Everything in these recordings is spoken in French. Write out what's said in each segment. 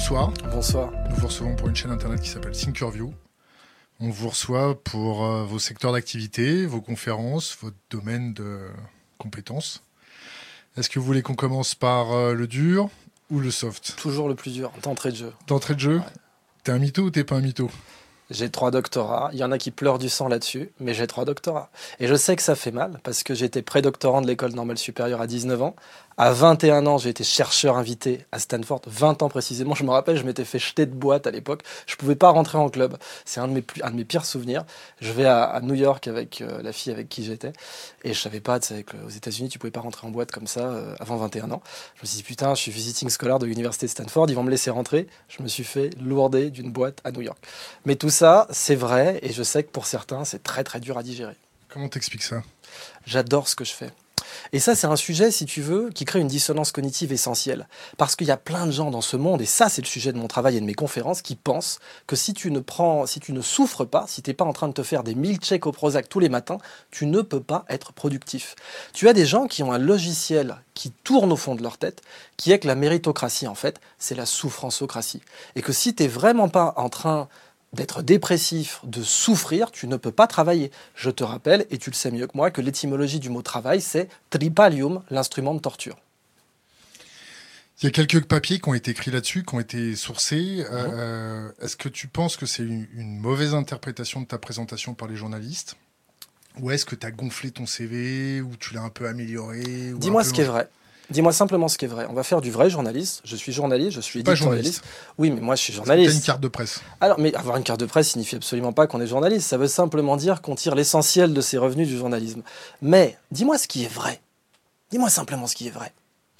bonsoir. Bonsoir. Nous vous recevons pour une chaîne internet qui s'appelle Thinkerview. On vous reçoit pour euh, vos secteurs d'activité, vos conférences, votre domaine de compétences. Est-ce que vous voulez qu'on commence par euh, le dur ou le soft? Toujours le plus dur, d'entrée de jeu. D'entrée de jeu? T'es un mytho ou t'es pas un mytho? J'ai trois doctorats. Il y en a qui pleurent du sang là-dessus, mais j'ai trois doctorats. Et je sais que ça fait mal parce que j'étais pré-doctorant de l'école normale supérieure à 19 ans. À 21 ans, j'ai été chercheur invité à Stanford. 20 ans précisément, je me rappelle, je m'étais fait jeter de boîte à l'époque. Je pouvais pas rentrer en club. C'est un de mes plus, un de mes pires souvenirs. Je vais à, à New York avec euh, la fille avec qui j'étais et je savais pas, tu sais, qu'aux États-Unis, tu pouvais pas rentrer en boîte comme ça euh, avant 21 ans. Je me suis dit putain, je suis visiting scholar de l'université de Stanford, ils vont me laisser rentrer. Je me suis fait lourder d'une boîte à New York. Mais tout ça, c'est vrai et je sais que pour certains, c'est très très dur à digérer. Comment t'expliques ça? J'adore ce que je fais. Et ça, c'est un sujet, si tu veux, qui crée une dissonance cognitive essentielle. Parce qu'il y a plein de gens dans ce monde, et ça, c'est le sujet de mon travail et de mes conférences, qui pensent que si tu ne prends, si tu ne souffres pas, si tu n'es pas en train de te faire des mille checks au Prozac tous les matins, tu ne peux pas être productif. Tu as des gens qui ont un logiciel qui tourne au fond de leur tête, qui est que la méritocratie, en fait, c'est la souffranceocratie. Et que si tu n'es vraiment pas en train d'être dépressif, de souffrir, tu ne peux pas travailler. Je te rappelle, et tu le sais mieux que moi, que l'étymologie du mot travail, c'est tripalium, l'instrument de torture. Il y a quelques papiers qui ont été écrits là-dessus, qui ont été sourcés. Euh, Est-ce que tu penses que c'est une, une mauvaise interprétation de ta présentation par les journalistes? Ou est-ce que tu as gonflé ton CV, ou tu l'as un peu amélioré Dis-moi ce qui est vrai. Dis-moi simplement ce qui est vrai. On va faire du vrai journaliste. Je suis journaliste, je suis Pas éditorialiste. Oui, mais moi je suis journaliste. une carte de presse. Alors, mais avoir une carte de presse signifie absolument pas qu'on est journaliste. Ça veut simplement dire qu'on tire l'essentiel de ses revenus du journalisme. Mais dis-moi ce qui est vrai. Dis-moi simplement ce qui est vrai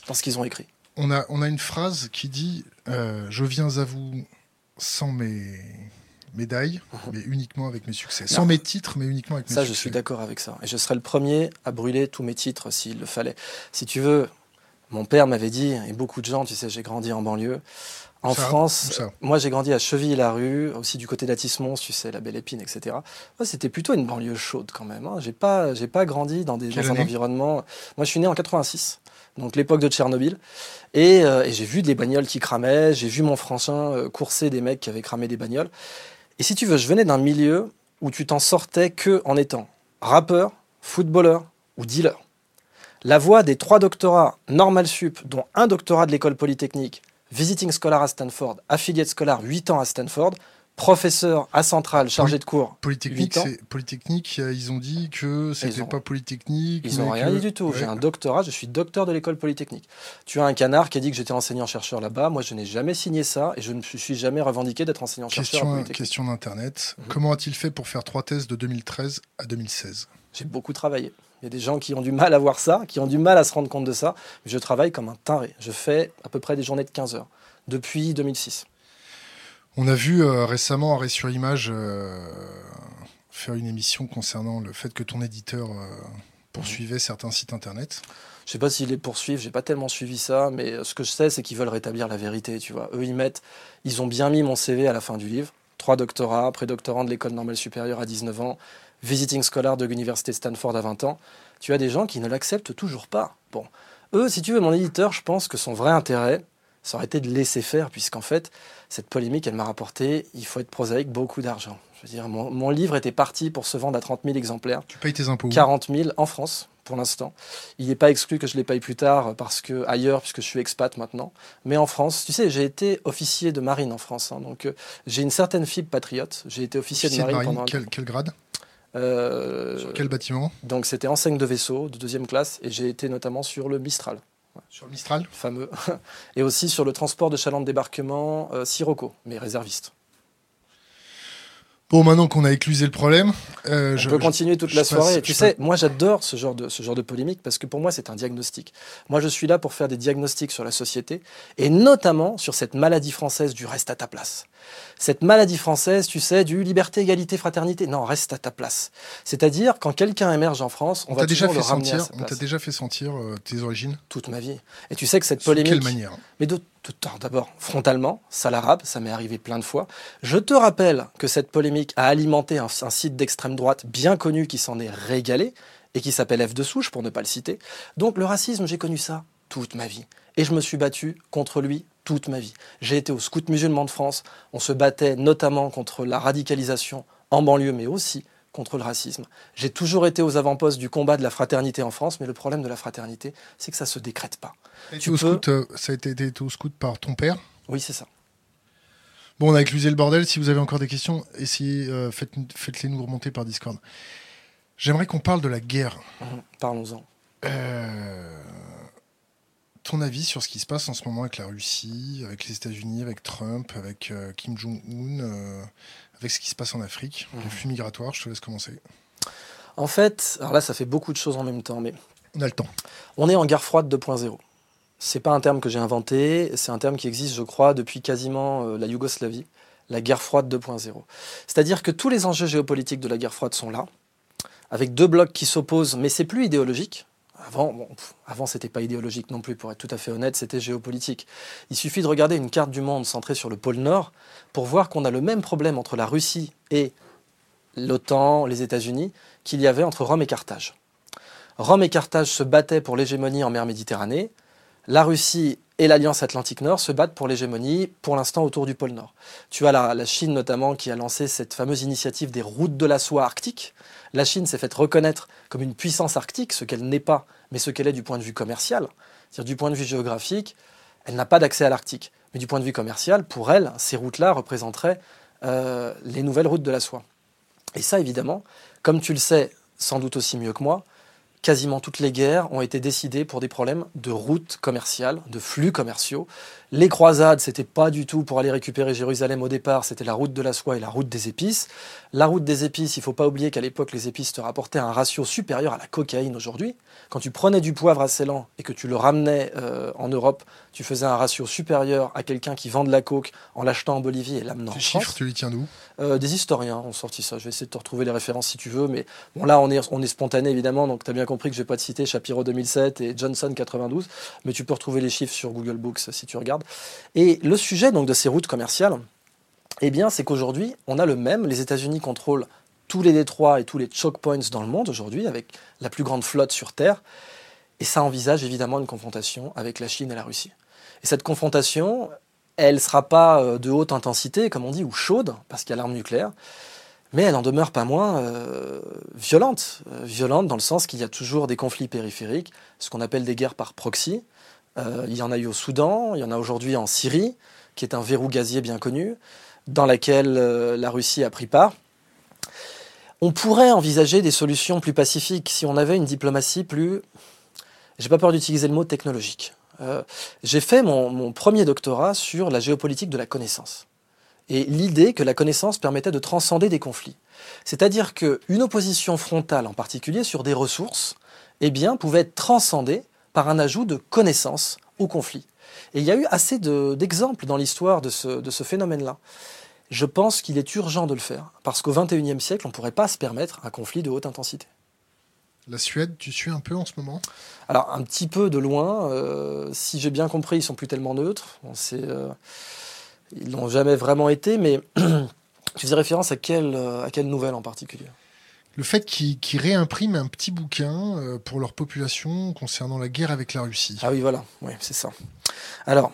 dans ce qu'ils ont écrit. On a, on a une phrase qui dit euh, Je viens à vous sans mes médailles, mais uniquement avec mes succès. Sans mes titres, mais uniquement avec mes Ça, succès. je suis d'accord avec ça. Et je serais le premier à brûler tous mes titres s'il le fallait. Si tu veux, mon père m'avait dit, et beaucoup de gens, tu sais, j'ai grandi en banlieue. En Ça, France, ça moi j'ai grandi à Cheville-la-Rue, aussi du côté d'Atis-Mons, tu sais, la Belle Épine, etc. C'était plutôt une banlieue chaude quand même. Hein. J'ai pas, j'ai pas grandi dans, des, Quelle dans un année? environnement. Moi je suis né en 86, donc l'époque de Tchernobyl. Et, euh, et j'ai vu des bagnoles qui cramaient, j'ai vu mon frangin euh, courser des mecs qui avaient cramé des bagnoles. Et si tu veux, je venais d'un milieu où tu t'en sortais que en étant rappeur, footballeur ou dealer. La voie des trois doctorats normal sup, dont un doctorat de l'école polytechnique, visiting scholar à Stanford, affiliate scholar 8 ans à Stanford, professeur à Centrale, chargé de cours. Polytechnique, ans. Polytechnique, euh, ils ont dit que c'était pas Polytechnique. Ils n'ont rien que- dit du tout. Ouais. J'ai un doctorat, je suis docteur de l'école polytechnique. Tu as un canard qui a dit que j'étais enseignant-chercheur là-bas. Moi, je n'ai jamais signé ça et je ne me suis jamais revendiqué d'être enseignant-chercheur Question, question d'internet. Mhm. Comment a-t-il fait pour faire trois thèses de 2013 à 2016 J'ai beaucoup travaillé. Il y a des gens qui ont du mal à voir ça, qui ont du mal à se rendre compte de ça. Je travaille comme un taré. Je fais à peu près des journées de 15 heures depuis 2006. On a vu euh, récemment Arrêt sur Image euh, faire une émission concernant le fait que ton éditeur euh, poursuivait certains sites internet. Je sais pas s'ils les poursuivent, j'ai pas tellement suivi ça, mais ce que je sais, c'est qu'ils veulent rétablir la vérité, tu vois. Eux, ils mettent, ils ont bien mis mon CV à la fin du livre. Trois doctorats, pré-doctorant de l'école normale supérieure à 19 ans, visiting scholar de l'université Stanford à 20 ans. Tu as des gens qui ne l'acceptent toujours pas. Bon, eux, si tu veux, mon éditeur, je pense que son vrai intérêt, ça aurait été de laisser faire, puisqu'en fait, cette polémique, elle m'a rapporté, il faut être prosaïque, beaucoup d'argent. Je veux dire, mon, mon livre était parti pour se vendre à 30 000 exemplaires. Tu payes tes impôts où? 40 000 en France pour l'instant. Il n'est pas exclu que je les paye plus tard parce que ailleurs, puisque je suis expat maintenant. Mais en France, tu sais, j'ai été officier de marine en France, hein, donc euh, j'ai une certaine fibre patriote. J'ai été officier, Officier de marine, pendant. un quel, quel grade? Euh, Sur quel bâtiment Donc c'était enseigne de vaisseau de deuxième classe et j'ai été notamment sur le Mistral, Sur le Mistral fameux, et aussi sur le transport de chaland de débarquement euh, Sirocco, mais réserviste. Bon, maintenant qu'on a éclusé le problème, euh, On je, peut je- continuer toute la passe- soirée. tu sais, moi j'adore ce genre de ce genre de polémique parce que pour moi c'est un diagnostic. Moi je suis là pour faire des diagnostics sur la société et notamment sur cette maladie française du reste à ta place. Cette maladie française, tu sais, du liberté, égalité, fraternité. Non, reste à ta place. C'est-à-dire quand quelqu'un émerge en France, on, on va t'a déjà toujours fait le ramener à sentir, on t'a déjà fait sentir euh, tes origines? toute ma vie. Et tu sais que cette Sous quelle polémique, manière? Mais de d'abord, frontalement, ça l'arabe, ça m'est arrivé plein de fois. Je te rappelle que cette polémique a alimenté un, un site d'extrême droite bien connu qui s'en est régalé et qui s'appelle F de Souche, pour ne pas le citer. Donc le racisme, j'ai connu ça toute ma vie. Et je me suis battu contre lui toute ma vie. J'ai été au Scout musulman de France. On se battait notamment contre la radicalisation en banlieue, mais aussi contre le racisme. J'ai toujours été aux avant-postes du combat de la fraternité en France, mais le problème de la fraternité, c'est que ça ne se décrète pas. Tu au scout, euh, ça a été, été au scout par ton père? Oui, c'est ça. Bon, on a éclusé le bordel. Si vous avez encore des questions, essayez, euh, faites, les nous remonter par Discord. J'aimerais qu'on parle de la guerre. Mhm, parlons-en. Euh, ton avis sur ce qui se passe en ce moment avec la Russie, avec les États-Unis, avec Trump, avec Kim Jong-un, avec ce qui se passe en Afrique, le mhm. flux migratoire, je te laisse commencer. En fait, alors là, ça fait beaucoup de choses en même temps, mais. On a le temps. On est en guerre froide 2.0. C'est pas un terme que j'ai inventé, c'est un terme qui existe, je crois, depuis quasiment euh, la Yougoslavie, la guerre froide 2.0. C'est-à-dire que tous les enjeux géopolitiques de la guerre froide sont là, avec deux blocs qui s'opposent, mais c'est plus idéologique. Avant, c'était pas idéologique non plus, pour être tout à fait honnête, c'était géopolitique. Il suffit de regarder une carte du monde centrée sur le pôle Nord pour voir qu'on a le même problème entre la Russie et l'OTAN, les États-Unis, qu'il y avait entre Rome et Carthage. Rome et Carthage se battaient pour l'hégémonie en mer Méditerranée. La Russie et l'Alliance Atlantique Nord se battent pour l'hégémonie, pour l'instant autour du pôle Nord. Tu as la, Chine notamment qui a lancé cette fameuse initiative des routes de la soie arctique. La Chine s'est faite reconnaître comme une puissance arctique, ce qu'elle n'est pas, mais ce qu'elle est du point de vue commercial. C'est-à-dire du point de vue géographique, elle n'a pas d'accès à l'Arctique. Mais du point de vue commercial, pour elle, ces routes-là représenteraient euh, les nouvelles routes de la soie. Et ça, évidemment, comme tu le sais sans doute aussi mieux que moi, quasiment toutes les guerres ont été décidées pour des problèmes de routes commerciales, de flux commerciaux. Les croisades, c'était pas du tout pour aller récupérer Jérusalem au départ, c'était la route de la soie et la route des épices. La route des épices, il faut pas oublier qu'à l'époque, les épices te rapportaient un ratio supérieur à la cocaïne aujourd'hui. Quand tu prenais du poivre à Ceylan et que tu le ramenais euh, en Europe, tu faisais un ratio supérieur à quelqu'un qui vend de la coke en l'achetant en Bolivie et l'amenant en France. chiffres, tu les tiens d'où? Euh, Des historiens ont sorti ça. Je vais essayer de te retrouver les références si tu veux. Mais bon, là, on est, on est spontané évidemment, donc tu as bien compris que je vais pas te citer Shapiro 2007 et Johnson 92. Mais tu peux retrouver les chiffres sur Google Books si tu regardes. Et le sujet donc de ces routes commerciales, eh bien, c'est qu'aujourd'hui, on a le même. Les États-Unis contrôlent tous les détroits et tous les choke points dans le monde aujourd'hui, avec la plus grande flotte sur Terre. Et ça envisage évidemment une confrontation avec la Chine et la Russie. Et cette confrontation, elle ne sera pas euh, de haute intensité, comme on dit, ou chaude, parce qu'il y a l'arme nucléaire, mais elle en demeure pas moins euh, violente. Euh, violente dans le sens qu'il y a toujours des conflits périphériques, ce qu'on appelle des guerres par proxy. il y en a eu au Soudan, il y en a aujourd'hui en Syrie, qui est un verrou gazier bien connu, dans laquelle la Russie a pris part. On pourrait envisager des solutions plus pacifiques si on avait une diplomatie plus, j'ai pas peur d'utiliser le mot technologique. Euh, j'ai fait mon, premier doctorat sur la géopolitique de la connaissance. Et l'idée que la connaissance permettait de transcender des conflits. C'est-à-dire qu'une opposition frontale, en particulier sur des ressources, eh bien, pouvait être transcendée par un ajout de connaissance au conflit. Et il y a eu assez d'exemples dans l'histoire de ce phénomène-là je pense qu'il est urgent de le faire, parce qu'au XXIe siècle, on ne pourrait pas se permettre un conflit de haute intensité. La Suède, tu suis un peu en ce moment? Alors, un petit peu de loin. Euh, si j'ai bien compris, ils sont plus tellement neutres. Euh, ils n'ont jamais vraiment été, mais tu faisais référence à quelle, euh, à quelle nouvelle en particulier? Le fait qu'ils réimpriment un petit bouquin pour leur population concernant la guerre avec la Russie. Ah oui, voilà, oui, c'est ça. Alors,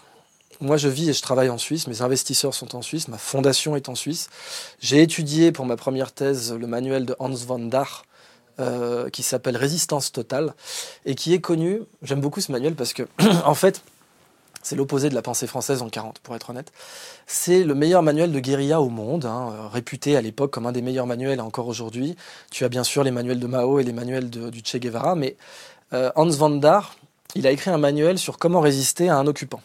moi, je vis et je travaille en Suisse. Mes investisseurs sont en Suisse. Ma fondation est en Suisse. J'ai étudié pour ma première thèse le manuel de Hans von Dar, euh, qui s'appelle Résistance totale et qui est connu. J'aime beaucoup ce manuel parce que, en fait, c'est l'opposé de la pensée française en 40, pour être honnête. C'est le meilleur manuel de guérilla au monde, hein, euh, réputé à l'époque comme un des meilleurs manuels encore aujourd'hui. Tu as bien sûr les manuels de Mao et les manuels du Che Guevara, mais euh, Hans von Dar, il a écrit un manuel sur comment résister à un occupant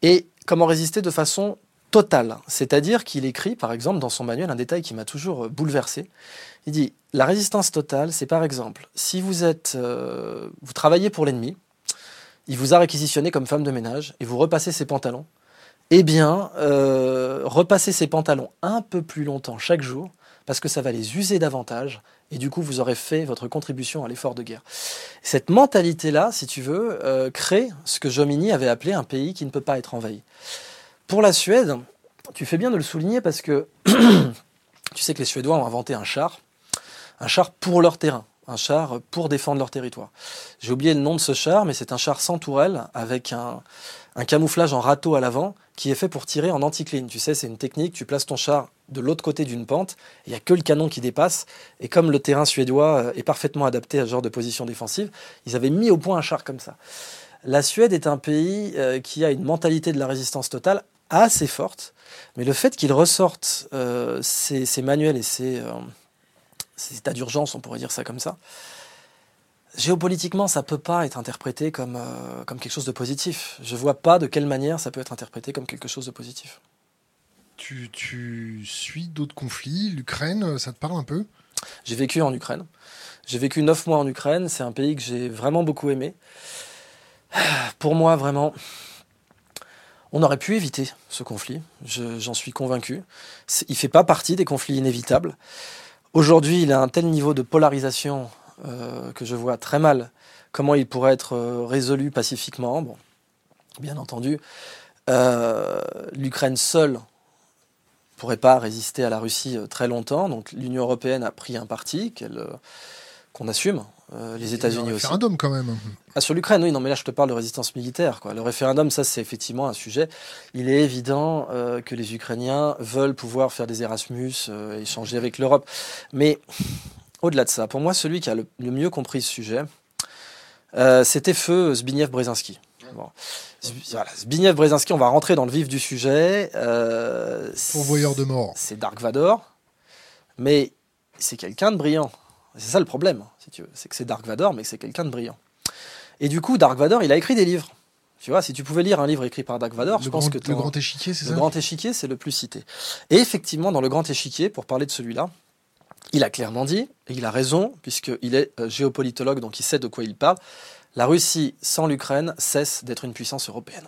et comment résister de façon totale. C'est-à-dire qu'il écrit, par exemple, dans son manuel, un détail qui m'a toujours euh, bouleversé. Il dit la résistance totale, c'est par exemple si vous êtes, vous travaillez pour l'ennemi, il vous a réquisitionné comme femme de ménage et vous repassez ses pantalons. Eh bien, euh, repassez ses pantalons un peu plus longtemps chaque jour parce que ça va les user davantage et du coup vous aurez fait votre contribution à l'effort de guerre. Cette mentalité-là, si tu veux, euh, crée ce que Jomini avait appelé un pays qui ne peut pas être envahi. Pour la Suède, tu fais bien de le souligner parce que tu sais que les Suédois ont inventé un char, un char pour leur terrain, un char pour défendre leur territoire. J'ai oublié le nom de ce char, mais c'est un char sans tourelle avec un, camouflage en râteau à l'avant qui est fait pour tirer en anticline. Tu sais, c'est une technique, tu places ton char de l'autre côté d'une pente, il n'y a que le canon qui dépasse, et comme le terrain suédois euh, est parfaitement adapté à ce genre de position défensive, ils avaient mis au point un char comme ça. La Suède est un pays euh, qui a une mentalité de la résistance totale assez forte, mais le fait qu'ils ressortent euh, ces, manuels et ces, ces états d'urgence, on pourrait dire ça comme ça, géopolitiquement, ça peut pas être interprété comme, euh, comme quelque chose de positif. Je vois pas de quelle manière ça peut être interprété comme quelque chose de positif. Tu, tu suis d'autres conflits? L'Ukraine, ça te parle un peu? J'ai vécu en Ukraine. J'ai vécu neuf mois en Ukraine. C'est un pays que j'ai vraiment beaucoup aimé. Pour moi, vraiment, on aurait pu éviter ce conflit. J'en suis convaincu. Il ne fait pas partie des conflits inévitables. Aujourd'hui, il a un tel niveau de polarisation euh, que je vois très mal comment il pourrait être euh, résolu pacifiquement. Bon, bien entendu, euh, l'Ukraine seule pourrait pas résister à la Russie très longtemps. Donc l'Union européenne a pris un parti qu'on assume. Les États-Unis aussi. référendum quand même. Ah, sur l'Ukraine, oui, non, mais là je te parle de résistance militaire. Quoi. Le référendum, ça c'est effectivement un sujet. Il est évident que les Ukrainiens veulent pouvoir faire des Erasmus, échanger avec l'Europe. Mais au-delà de ça, pour moi, celui qui a le, mieux compris ce sujet, euh, c'était feu Zbigniew Brzezinski. Bon. Zbigniew Brzezinski, on va rentrer dans le vif du sujet. Euh, Pourvoyeur de mort. C'est Dark Vador, mais c'est quelqu'un de brillant. C'est ça le problème, si tu veux. C'est que c'est Dark Vador, mais que c'est quelqu'un de brillant. Et du coup, Dark Vador, il a écrit des livres. Tu vois, si tu pouvais lire un livre écrit par Dark Vador, je pense que le grand échiquier, c'est ça. Le grand échiquier, c'est le plus cité. Et effectivement, dans le grand échiquier, pour parler de celui-là, il a clairement dit, et il a raison, puisqu'il est euh, géopolitologue, donc il sait de quoi il parle, la Russie sans l'Ukraine cesse d'être une puissance européenne.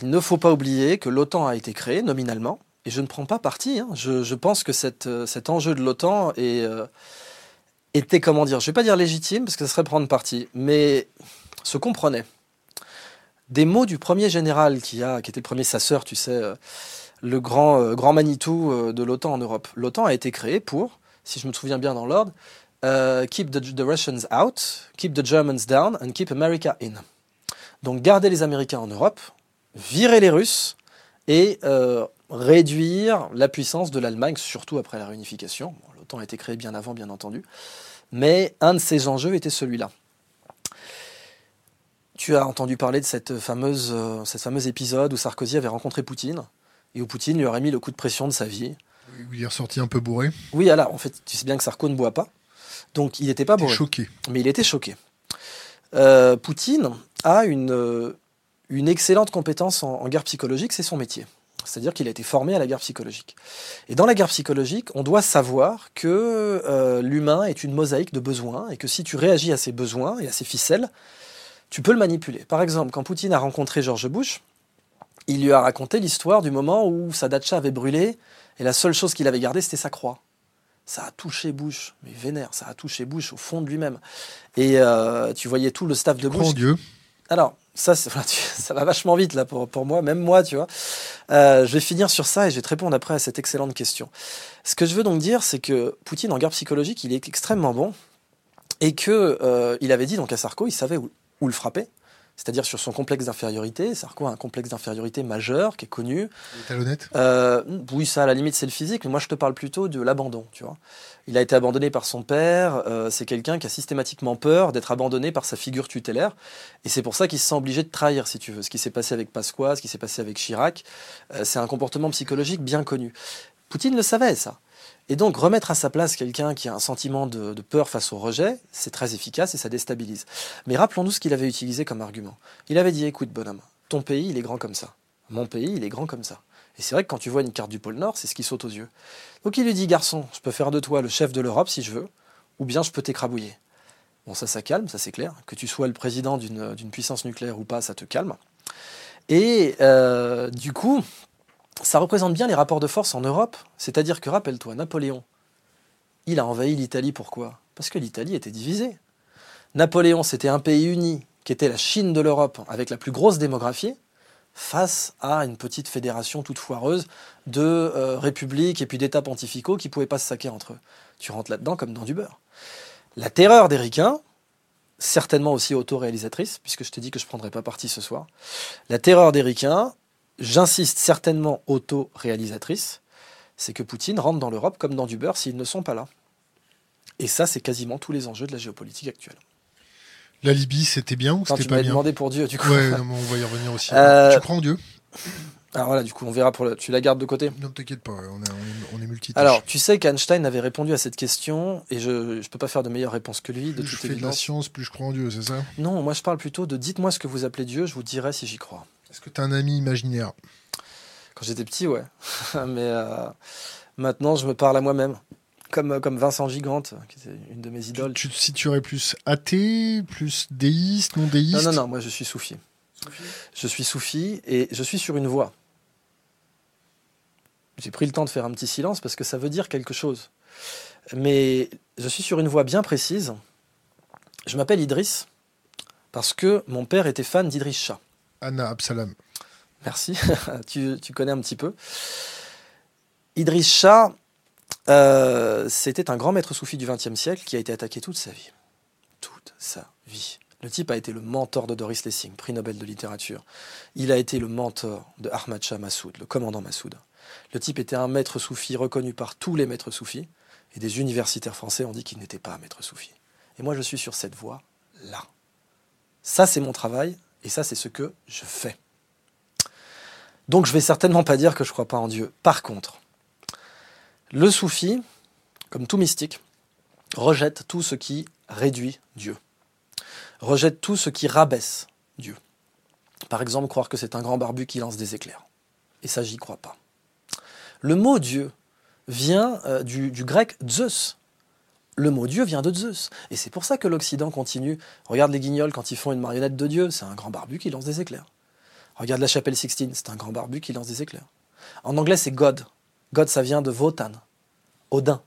Il ne faut pas oublier que l'OTAN a été créée nominalement, et je ne prends pas parti. Hein. Je, pense que euh, cet enjeu de l'OTAN euh, était, comment dire, je ne vais pas dire légitime, parce que ce serait prendre parti, mais se comprenait. Des mots du premier général qui, était le premier sasseur, tu sais, le grand, euh, grand Manitou euh, de l'OTAN en Europe. L'OTAN a été créé pour, si je me souviens bien dans l'ordre, euh, keep the, Russians out, keep the Germans down and keep America in. Donc garder les Américains en Europe, virer les Russes et réduire la puissance de l'Allemagne, surtout après la réunification. L'OTAN a été créé bien avant, bien entendu. Mais un de ces enjeux était celui-là. Tu as entendu parler de cette fameuse, cette fameuse épisode où Sarkozy avait rencontré Poutine et où Poutine lui aurait mis le coup de pression de sa vie. Il est ressorti un peu bourré. Oui, alors en fait, tu sais bien que Sarko ne boit pas. Donc il n'était pas bourré. choqué. Mais il était choqué. Euh, Poutine a une, euh, une excellente compétence en, guerre psychologique, c'est son métier. C'est-à-dire qu'il a été formé à la guerre psychologique. Et dans la guerre psychologique, on doit savoir que euh, l'humain est une mosaïque de besoins et que si tu réagis à ses besoins et à ses ficelles, tu peux le manipuler. Par exemple, quand Poutine a rencontré George Bush, il lui a raconté l'histoire du moment où sa datcha avait brûlé et la seule chose qu'il avait gardée, c'était sa croix. Ça a touché Bush, mais vénère, ça a touché Bush au fond de lui-même. Et euh, tu voyais tout le staff de Bush. Dieu. Alors, ça, va vachement vite là pour, pour moi, même moi, tu vois. Euh, je vais finir sur ça et je vais te répondre après à cette excellente question. Ce que je veux donc dire, c'est que Poutine, en guerre psychologique, il est extrêmement bon et que euh, il avait dit donc à Sarko, il savait où le frapper c'est-à-dire sur son complexe d'infériorité. Sarko a un complexe d'infériorité majeur qui est connu. Talonnette euh, Oui, ça, à la limite, c'est le physique, mais moi, je te parle plutôt de l'abandon, tu vois. Il a été abandonné par son père, euh, c'est quelqu'un qui a systématiquement peur d'être abandonné par sa figure tutélaire, et c'est pour ça qu'il se sent obligé de trahir, si tu veux. Ce qui s'est passé avec Pasqua, ce qui s'est passé avec Chirac, euh, c'est un comportement psychologique bien connu. Poutine le savait, ça. Et donc remettre à sa place quelqu'un qui a un sentiment de, peur face au rejet, c'est très efficace et ça déstabilise. Mais rappelons-nous ce qu'il avait utilisé comme argument. Il avait dit, écoute bonhomme, ton pays, il est grand comme ça. Mon pays, il est grand comme ça. Et c'est vrai que quand tu vois une carte du pôle Nord, c'est ce qui saute aux yeux. Donc il lui dit, garçon, je peux faire de toi le chef de l'Europe si je veux, ou bien je peux t'écrabouiller. Bon, ça, ça calme, ça c'est clair. Que tu sois le président d'une puissance nucléaire ou pas, ça te calme. Et euh, du coup, ça représente bien les rapports de force en Europe. C'est-à-dire que, rappelle-toi, Napoléon, il a envahi l'Italie pourquoi? Parce que l'Italie était divisée. Napoléon, c'était un pays uni, qui était la Chine de l'Europe, avec la plus grosse démographie, face à une petite fédération toute foireuse de euh, républiques et puis d'États pontificaux qui ne pouvaient pas se saquer entre eux. Tu rentres là-dedans comme dans du beurre. La terreur des Ricains, certainement aussi autoréalisatrice, puisque je t'ai dit que je ne prendrais pas parti ce soir. La terreur des ricains, j'insiste certainement autoréalisatrice, c'est que Poutine rentre dans l'Europe comme dans du beurre s'ils ne sont pas là. Et ça, c'est quasiment tous les enjeux de la géopolitique actuelle. La Libye, c'était bien ou c'était pas bien? demandé pour Dieu, du coup. Ouais, on va y revenir aussi. Euh, tu crois en Dieu? Alors voilà, du coup, on verra pour le... Tu la gardes de côté? Non, t'inquiète pas, on est, on est, multitâche. Alors, tu sais qu'Einstein avait répondu à cette question, et je ne peux pas faire de meilleure réponse que lui. De plus je fais de la science, plus je crois en Dieu, c'est ça? Non, moi je parle plutôt de dites-moi ce que vous appelez Dieu, je vous dirai si j'y crois. Est-ce que tu as un ami imaginaire? Quand j'étais petit, ouais. Mais euh, maintenant, je me parle à moi-même. Comme, comme Vincent Gigante, qui était une de mes idoles. Tu, te situerais plus athée, plus déiste, non déiste? Non, non, non, moi je suis soufi. soufi je suis soufi et je suis sur une voie. J'ai pris le temps de faire un petit silence parce que ça veut dire quelque chose. Mais je suis sur une voie bien précise. Je m'appelle Idriss parce que mon père était fan d'Idriss Shah. Anna Absalam. Merci, tu, connais un petit peu. Idriss Shah, euh, c'était un grand maître soufi du XXe siècle qui a été attaqué toute sa vie. Toute sa vie. Le type a été le mentor de Doris Lessing, prix Nobel de littérature. Il a été le mentor de Ahmad Shah Massoud, le commandant Massoud. Le type était un maître soufi reconnu par tous les maîtres soufis, et des universitaires français ont dit qu'il n'était pas un maître soufi. Et moi, je suis sur cette voie-là. Ça, c'est mon travail, et ça, c'est ce que je fais. Donc, je vais certainement pas dire que je crois pas en Dieu. Par contre, le soufi, comme tout mystique, rejette tout ce qui réduit Dieu, rejette tout ce qui rabaisse Dieu. Par exemple, croire que c'est un grand barbu qui lance des éclairs. Et ça, j'y crois pas. Le mot Dieu vient euh, du, grec Zeus. Le mot Dieu vient de Zeus. Et c'est pour ça que l'Occident continue. Regarde les guignols quand ils font une marionnette de Dieu, c'est un grand barbu qui lance des éclairs. Regarde la chapelle Sixtine, c'est un grand barbu qui lance des éclairs. En anglais, c'est God. God, ça vient de Votan, Odin.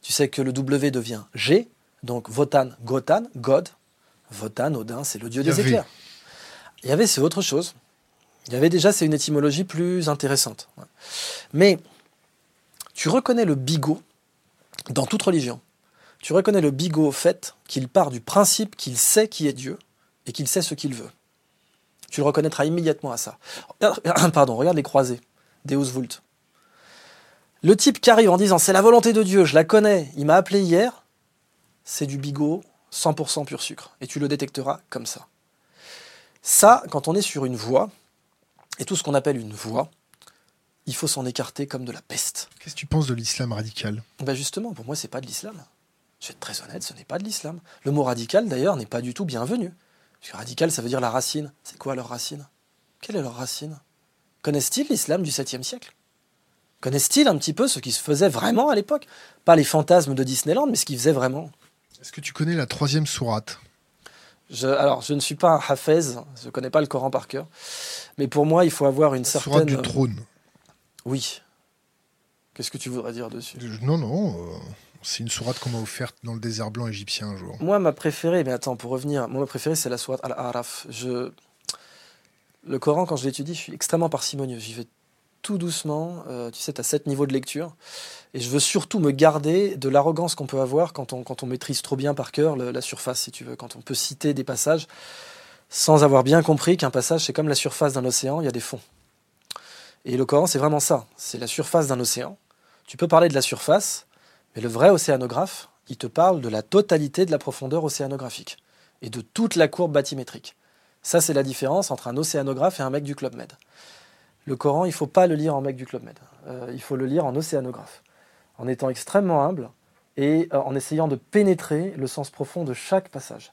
Tu sais que le W devient G, donc Votan, Gotan, God. Votan, Odin, c'est le dieu des éclairs. Il y avait, c'est autre chose. Il y avait déjà, c'est une étymologie plus intéressante. Mais tu reconnais le bigot dans toute religion. Tu reconnais le bigot au fait qu'il part du principe qu'il sait qui est Dieu et qu'il sait ce qu'il veut. Tu le reconnaîtras immédiatement à ça. Pardon, regarde les croisés, Deus Vult. Le type qui arrive en disant c'est la volonté de Dieu, je la connais, il m'a appelé hier, c'est du bigot 100% pur sucre. Et tu le détecteras comme ça. Ça, quand on est sur une voie, et tout ce qu'on appelle une voie, il faut s'en écarter comme de la peste. Qu'est-ce que tu penses de l'islam radical? Ben Justement, pour moi, c'est pas de l'islam. Je vais être très honnête, ce n'est pas de l'islam. Le mot radical, d'ailleurs, n'est pas du tout bienvenu. Parce que radical, ça veut dire la racine. C'est quoi leur racine? Quelle est leur racine? Connaissent-ils l'islam du 7e siècle? Connaissent-ils un petit peu ce qui se faisait vraiment à l'époque? Pas les fantasmes de Disneyland, mais ce qui faisait vraiment. Est-ce que tu connais la troisième sourate? Je, alors, je ne suis pas un hafez, je ne connais pas le Coran par cœur, mais pour moi, il faut avoir une la certaine. Sourate du trône. Oui. Qu'est-ce que tu voudrais dire dessus? Non, non. Euh, c'est une sourate qu'on m'a offerte dans le désert blanc égyptien un jour. Moi, ma préférée, mais attends, pour revenir, ma préférée, c'est la sourate Al-Araf. Je... Le Coran, quand je l'étudie, je suis extrêmement parcimonieux. J'y vais tout doucement. Euh, tu sais, tu as sept niveaux de lecture. Et je veux surtout me garder de l'arrogance qu'on peut avoir quand on, quand on maîtrise trop bien par cœur la surface, si tu veux, quand on peut citer des passages sans avoir bien compris qu'un passage, c'est comme la surface d'un océan, il y a des fonds. Et le Coran, c'est vraiment ça. C'est la surface d'un océan. Tu peux parler de la surface, mais le vrai océanographe, il te parle de la totalité de la profondeur océanographique et de toute la courbe bathymétrique. Ça, c'est la différence entre un océanographe et un mec du Club Med. Le Coran, il ne faut pas le lire en mec du Club Med. Euh, il faut le lire en océanographe en étant extrêmement humble et euh, en essayant de pénétrer le sens profond de chaque passage,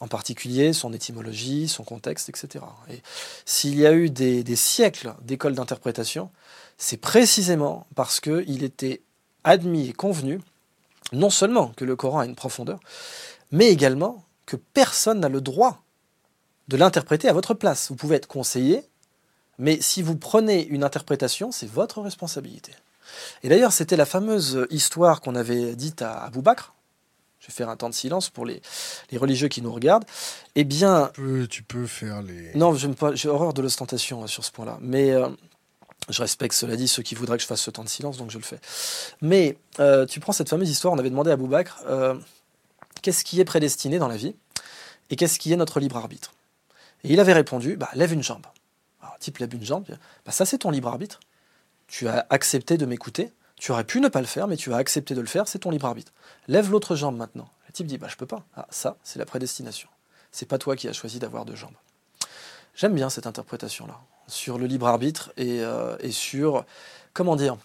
en particulier son étymologie, son contexte, etc. Et s'il y a eu des, siècles d'écoles d'interprétation, c'est précisément parce qu'il était admis et convenu non seulement que le Coran a une profondeur, mais également que personne n'a le droit de l'interpréter à votre place. Vous pouvez être conseillé, mais si vous prenez une interprétation, c'est votre responsabilité. Et d'ailleurs, c'était la fameuse histoire qu'on avait dite à Abou Bakr. Je vais faire un temps de silence pour les, religieux qui nous regardent. Eh bien. Tu peux, faire les. Non, j'ai horreur de l'ostentation euh, sur ce point-là. Mais. Euh, je respecte, cela dit, ceux qui voudraient que je fasse ce temps de silence, donc je le fais. Mais euh, tu prends cette fameuse histoire, on avait demandé à Abou Bakr qu'est-ce qui est prédestiné dans la vie Et qu'est-ce qui est notre libre arbitre? Et il avait répondu, bah, lève une jambe. Alors, type lève une jambe, bah, ça c'est ton libre arbitre. Tu as accepté de m'écouter, tu aurais pu ne pas le faire, mais tu as accepté de le faire, c'est ton libre arbitre. Lève l'autre jambe maintenant. Le type dit, bah, je peux pas. Ah, ça, c'est la prédestination. C'est pas toi qui as choisi d'avoir deux jambes. J'aime bien cette interprétation-là, sur le libre arbitre et, euh, et sur, comment dire,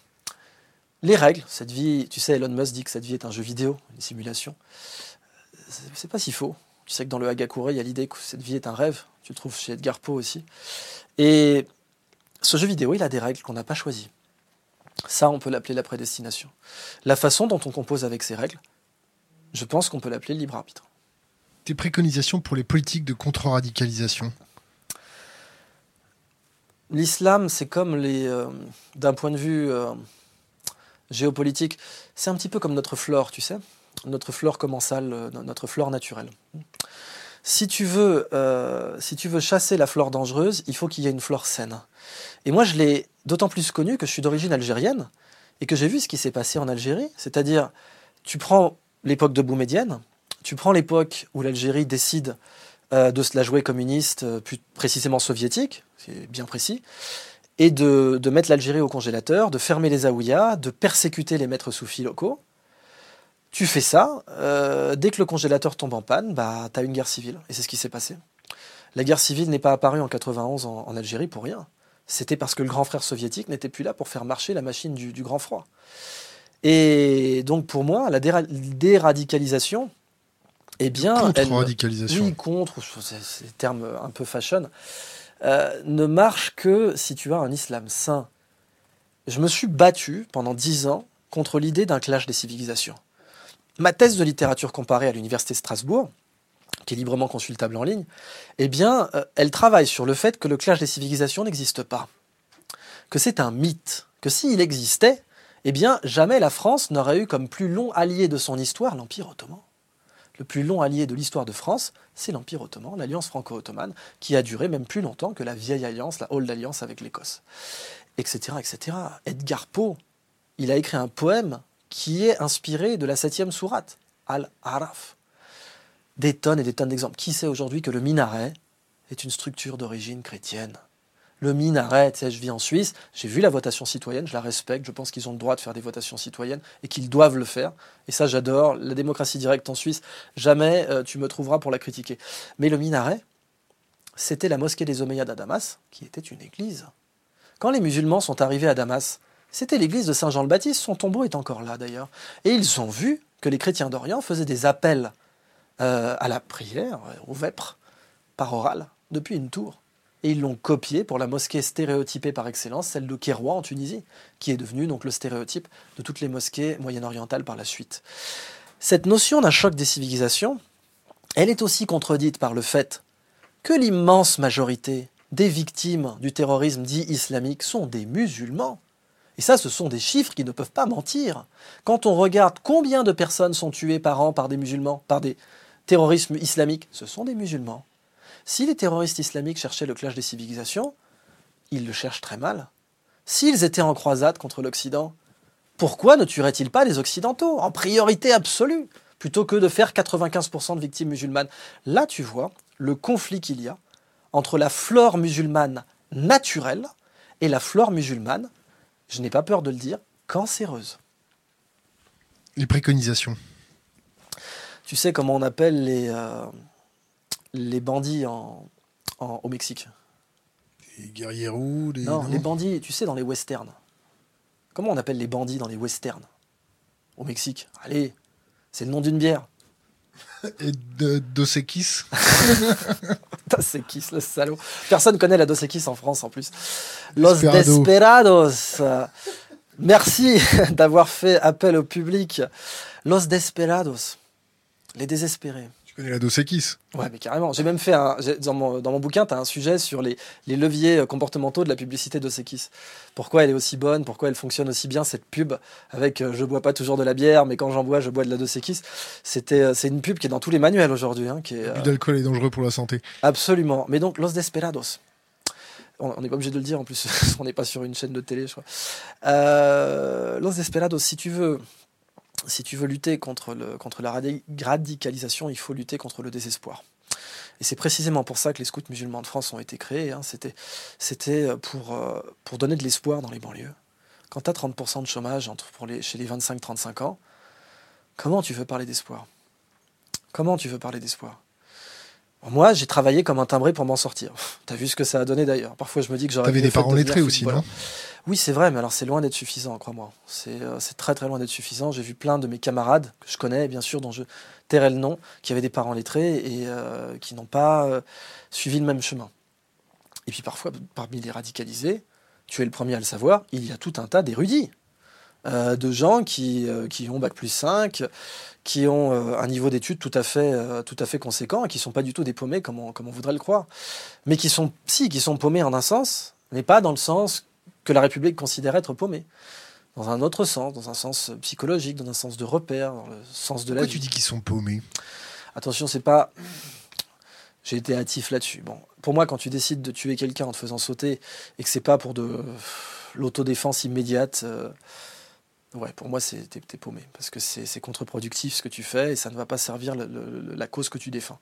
les règles. Cette vie, tu sais, Elon Musk dit que cette vie est un jeu vidéo, une simulation. C'est pas si faux. Tu sais que dans le Hagakure, il y a l'idée que cette vie est un rêve. Tu le trouves chez Edgar Poe aussi. Et ce jeu vidéo, il a des règles qu'on n'a pas choisies. Ça, on peut l'appeler la prédestination. La façon dont on compose avec ces règles, je pense qu'on peut l'appeler le libre arbitre. Tes préconisations pour les politiques de contre-radicalisation L'islam, c'est comme les. Euh, d'un point de vue euh, géopolitique, c'est un petit peu comme notre flore, tu sais. Notre flore commensale, euh, notre flore naturelle. Si tu, veux, si tu veux chasser la flore dangereuse, il faut qu'il y ait une flore saine. Et moi, je l'ai d'autant plus connu que je suis d'origine algérienne et que j'ai vu ce qui s'est passé en Algérie. C'est-à-dire, tu prends l'époque de Boumedienne, tu prends l'époque où l'Algérie décide euh, de se la jouer communiste, euh, plus précisément soviétique, c'est bien précis, et de, mettre l'Algérie au congélateur, de fermer les Aouïas, de persécuter les maîtres soufis locaux. Tu fais ça, euh, dès que le congélateur tombe en panne, bah, tu as une guerre civile. Et c'est ce qui s'est passé. La guerre civile n'est pas apparue en 91 en, Algérie pour rien. C'était parce que le grand frère soviétique n'était plus là pour faire marcher la machine du grand froid. Et donc pour moi, la déradicalisation, eh bien, contre-radicalisation. Oui, contre, c'est des termes un peu fashion, euh, ne marche que si tu as un islam sain. Je me suis battu pendant dix ans contre l'idée d'un clash des civilisations. Ma thèse de littérature comparée à l'université de Strasbourg, qui est librement consultable en ligne, eh bien, euh, elle travaille sur le fait que le clash des civilisations n'existe pas, que c'est un mythe, que s'il existait, eh bien, jamais la France n'aurait eu comme plus long allié de son histoire l'Empire ottoman le plus long allié de l'histoire de France, c'est l'Empire ottoman, l'alliance franco-ottomane, qui a duré même plus longtemps que la vieille alliance, la Old Alliance avec l'Écosse, etc., etc. Edgar Poe, il a écrit un poème qui est inspiré de la septième sourate, Al-Araf. Des tonnes et des tonnes d'exemples. Qui sait aujourd'hui que le minaret est une structure d'origine chrétienne? Le minaret, tu sais, je vis en Suisse, j'ai vu la votation citoyenne, je la respecte, je pense qu'ils ont le droit de faire des votations citoyennes et qu'ils doivent le faire. Et ça, j'adore. La démocratie directe en Suisse, jamais euh, tu me trouveras pour la critiquer. Mais le minaret, c'était la mosquée des Omeyyades à Damas, qui était une église. Quand les musulmans sont arrivés à Damas, c'était l'église de Saint Jean le Baptiste, son tombeau est encore là d'ailleurs. Et ils ont vu que les chrétiens d'Orient faisaient des appels euh, à la prière, au vêpres, par oral, depuis une tour et ils l'ont copié pour la mosquée stéréotypée par excellence, celle de Kéroua en Tunisie, qui est devenue donc le stéréotype de toutes les mosquées moyen-orientales par la suite. Cette notion d'un choc des civilisations, elle est aussi contredite par le fait que l'immense majorité des victimes du terrorisme dit islamique sont des musulmans. Et ça, ce sont des chiffres qui ne peuvent pas mentir. Quand on regarde combien de personnes sont tuées par an par des musulmans, par des terrorismes islamiques, ce sont des musulmans. Si les terroristes islamiques cherchaient le clash des civilisations, ils le cherchent très mal. S'ils étaient en croisade contre l'Occident, pourquoi ne tueraient-ils pas les Occidentaux en priorité absolue plutôt que de faire 95% de victimes musulmanes? Là, tu vois le conflit qu'il y a entre la flore musulmane naturelle et la flore musulmane, je n'ai pas peur de le dire, cancéreuse. Les préconisations. Tu sais comment on appelle les, euh, les bandits en, au Mexique. Les guerriers roux non, les bandits, tu sais, dans les westerns. Comment on appelle les bandits dans les westerns? Au Mexique. Allez, c'est le nom d'une bière. Et de Dos Equis Dos Equis, le salaud. Personne connaît la Dos Equis en France en plus. Los Desperados. Merci d'avoir fait appel au public. Los Desperados. Les désespérés. Connais la Dos Equis Ouais, mais carrément. J'ai même fait un. Dans mon, dans mon bouquin, tu as un sujet sur les, les, leviers euh, comportementaux de la publicité Dos Equis. Pourquoi elle est aussi bonne, pourquoi elle fonctionne aussi bien, cette pub, avec euh, je bois pas toujours de la bière, mais quand j'en bois, je bois de la Dos Equis. C'était, euh, c'est une pub qui est dans tous les manuels aujourd'hui. Hein, qui est, d'alcool est dangereux pour la santé. Absolument. Mais donc, Los Desperados. On n'est pas obligé de le dire en plus, on n'est pas sur une chaîne de télé, je crois. Los Desperados, si tu veux si tu veux lutter contre, la radicalisation, il faut lutter contre le désespoir. Et c'est précisément pour ça que les scouts musulmans de France ont été créés. hein. C'était, pour, euh, pour donner de l'espoir dans les banlieues. Quand tu as 30% de chômage entre, les, chez les 25-35 ans, comment tu veux parler d'espoir? Comment tu veux parler d'espoir? Moi, j'ai travaillé comme un timbré pour m'en sortir. T'as vu ce que ça a donné d'ailleurs. Parfois, je me dis que j'aurais T'avais des de parents lettrés aussi, non? Oui, c'est vrai, mais alors c'est loin d'être suffisant, crois-moi. C'est euh, c'est très très loin d'être suffisant. J'ai vu plein de mes camarades que je connais, bien sûr, dont je tairai le nom, qui avaient des parents lettrés et euh, qui n'ont pas euh, suivi le même chemin. Et puis parfois, parmi les radicalisés, tu es le premier à le savoir, il y a tout un tas d'érudits. Euh, de gens qui, euh, qui ont Bac plus 5, qui ont euh, un niveau d'études tout, à fait, tout à fait conséquent et qui ne sont pas du tout des paumés comme on, comme on voudrait le croire. Mais qui sont, si, qui sont paumés en un sens, mais pas dans le sens que la République considère être paumé. Dans un autre sens, dans un sens psychologique, dans un sens de repère, dans le sens de la Pourquoi vie. tu dis qu'ils sont paumés? Attention, c'est pas. J'ai été hâtif là-dessus. Bon, pour moi, quand tu décides de tuer quelqu'un en te faisant sauter et que c'est pas pour de l'autodéfense immédiate, euh, ouais, pour moi, c'est t'es, t'es paumé parce que c'est, c'est contre-productif ce que tu fais et ça ne va pas servir le- le- la cause que tu défends.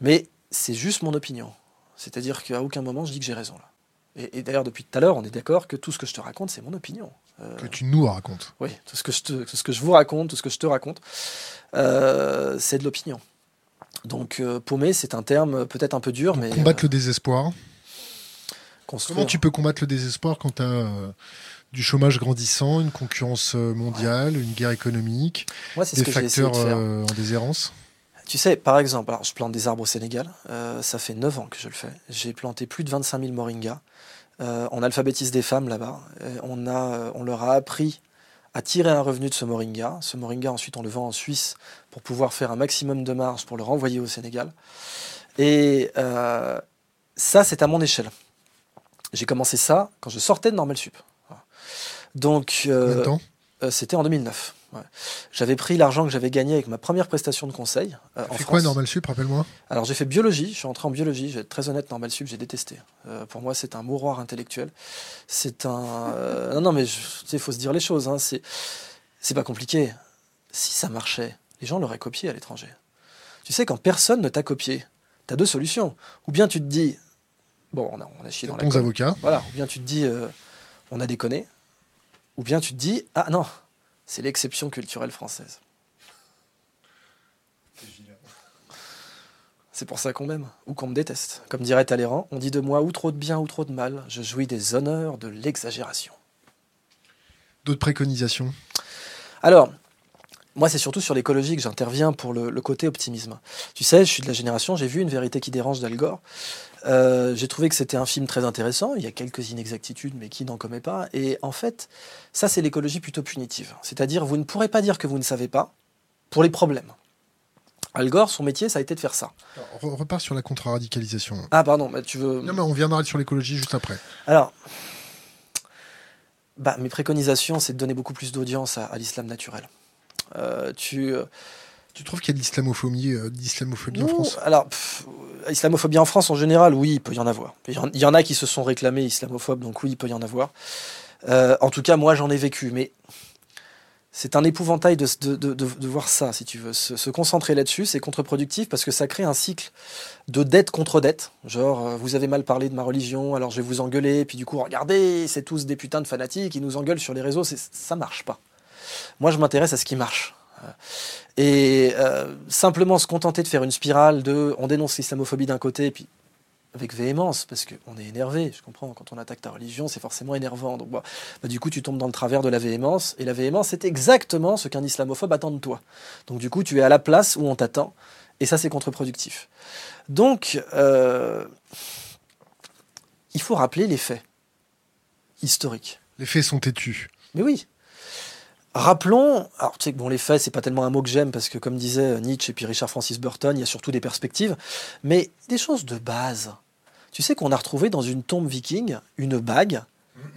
Mais c'est juste mon opinion. C'est-à-dire qu'à aucun moment je dis que j'ai raison là. Et, et d'ailleurs, depuis tout à l'heure, on est d'accord que tout ce que je te raconte, c'est mon opinion. Euh, Que tu nous racontes. oui, tout ce que je te, tout ce que je vous raconte, tout ce que je te raconte, euh, c'est de l'opinion. Donc euh, paumé, c'est un terme peut-être un peu dur, mais Combattre euh, le désespoir. construire. Comment tu peux combattre le désespoir quand tu as du chômage grandissant, une concurrence euh, mondiale, une guerre économique, Moi, des facteurs de euh, en déshérence Tu sais, par exemple, alors, je plante des arbres au Sénégal. euh, ça fait 9 ans que je le fais. J'ai planté plus de 25 000 moringas. Euh, on alphabétise des femmes là-bas. On, a, on leur a appris à tirer un revenu de ce moringa. Ce moringa, ensuite, on le vend en Suisse pour pouvoir faire un maximum de marge pour le renvoyer au Sénégal. Et ça, c'est à mon échelle. J'ai commencé ça quand je sortais de Normal Sup. Donc, euh, euh, c'était en 2009. ouais. J'avais pris l'argent que j'avais gagné avec ma première prestation de conseil euh, en Tu fais quoi. Normal Sup, rappelle-moi Alors j'ai fait biologie, je suis entré en biologie, je vais être très honnête, Normal Sup, j'ai détesté. Euh, pour moi, c'est un mouroir intellectuel. C'est un... euh, non, non, mais il faut se dire les choses, hein, c'est pas compliqué. Si ça marchait, les gens l'auraient copié à l'étranger. Tu sais, quand personne ne t'a copié, tu as deux solutions. Ou bien tu te dis, bon, on a, on a chié dans la Bons avocats. Voilà, ou bien tu te dis, on a déconné. Ou bien tu te dis, ah non, c'est l'exception culturelle française. C'est pour ça qu'on m'aime, ou qu'on me déteste. Comme dirait Talleyrand, on dit de moi ou trop de bien ou trop de mal, je jouis des honneurs de l'exagération. D'autres préconisations? Alors, moi, c'est surtout sur l'écologie que j'interviens pour le, le côté optimisme. Tu sais, je suis de la génération, j'ai vu Une vérité qui dérange d'Al Gore. Euh, j'ai trouvé que c'était un film très intéressant. Il y a quelques inexactitudes, mais qui n'en commet pas Et en fait, ça, c'est l'écologie plutôt punitive. C'est-à-dire, vous ne pourrez pas dire que vous ne savez pas pour les problèmes. Al Gore, son métier, ça a été de faire ça. Alors, re- repars sur la contre-radicalisation. Ah, pardon, bah, tu veux. Non, mais on viendra sur l'écologie juste après. Alors, bah, mes préconisations, c'est de donner beaucoup plus d'audience à, à l'islam naturel. Euh, tu. euh, Tu trouves qu'il y a de l'islamophobie, euh, en France? Alors, pff, islamophobie en France en général, oui, il peut y en avoir. Il y en, il y en a qui se sont réclamés islamophobes, donc oui, il peut y en avoir. Euh, en tout cas, moi, j'en ai vécu, mais c'est un épouvantail de, de, de- voir ça, si tu veux. Se, se concentrer là-dessus, c'est contre-productif parce que ça crée un cycle de dette contre dette. Genre, euh, vous avez mal parlé de ma religion, alors je vais vous engueuler, puis du coup, regardez, c'est tous des putains de fanatiques, ils nous engueulent sur les réseaux, ça marche pas. Moi, je m'intéresse à ce qui marche. Et euh, simplement se contenter de faire une spirale de on dénonce l'islamophobie d'un côté, et puis avec véhémence, parce qu'on est énervé, je comprends, quand on attaque ta religion, c'est forcément énervant. Donc, bah, bah, du coup, tu tombes dans le travers de la véhémence, et la véhémence, c'est exactement ce qu'un islamophobe attend de toi. Donc, du coup, tu es à la place où on t'attend, et ça, c'est contre-productif. Donc, euh, il faut rappeler les faits historiques. Les faits sont têtus. Mais oui. Rappelons, alors tu sais que bon, les faits, c'est pas tellement un mot que j'aime parce que, comme disait Nietzsche et puis Richard Francis Burton, il y a surtout des perspectives, mais des choses de base. Tu sais qu'on a retrouvé dans une tombe viking une bague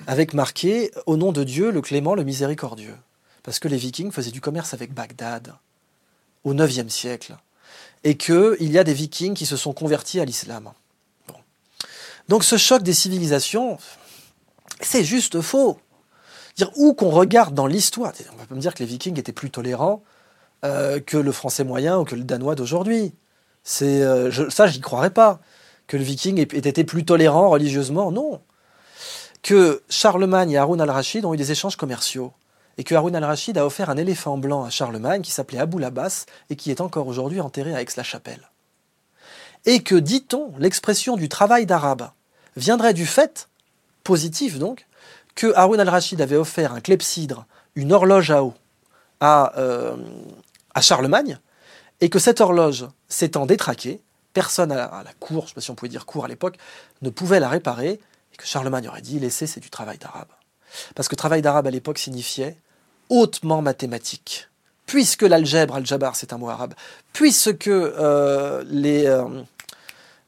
avec marqué Au nom de Dieu, le clément, le miséricordieux. Parce que les vikings faisaient du commerce avec Bagdad au IXe siècle. Et qu'il y a des vikings qui se sont convertis à l'islam. Donc ce choc des civilisations, c'est juste faux dire où qu'on regarde dans l'histoire, on pas me dire que les Vikings étaient plus tolérants euh, que le français moyen ou que le danois d'aujourd'hui. C'est euh, je- ça, j'y croirais pas. Que le Viking ait, ait été plus tolérant religieusement, non. Que Charlemagne et Haroun al-Rachid ont eu des échanges commerciaux. Et que Haroun al-Rachid a offert un éléphant blanc à Charlemagne qui s'appelait Abou Labas et qui est encore aujourd'hui enterré à Aix-la-Chapelle. Et que, dit-on, l'expression du travail d'arabe viendrait du fait, positif donc, que Haroun al-Rachid avait offert un clepsydre, une horloge à eau, à, euh, Charlemagne, et que cette horloge s'étant détraquée, personne à la, cour, je ne sais pas si on pouvait dire cour à l'époque, ne pouvait la réparer, et que Charlemagne aurait dit laissez, c'est du travail d'arabe. Parce que travail d'arabe à l'époque signifiait hautement mathématique. Puisque l'algèbre, al-jabar, c'est un mot arabe, puisque euh, euh,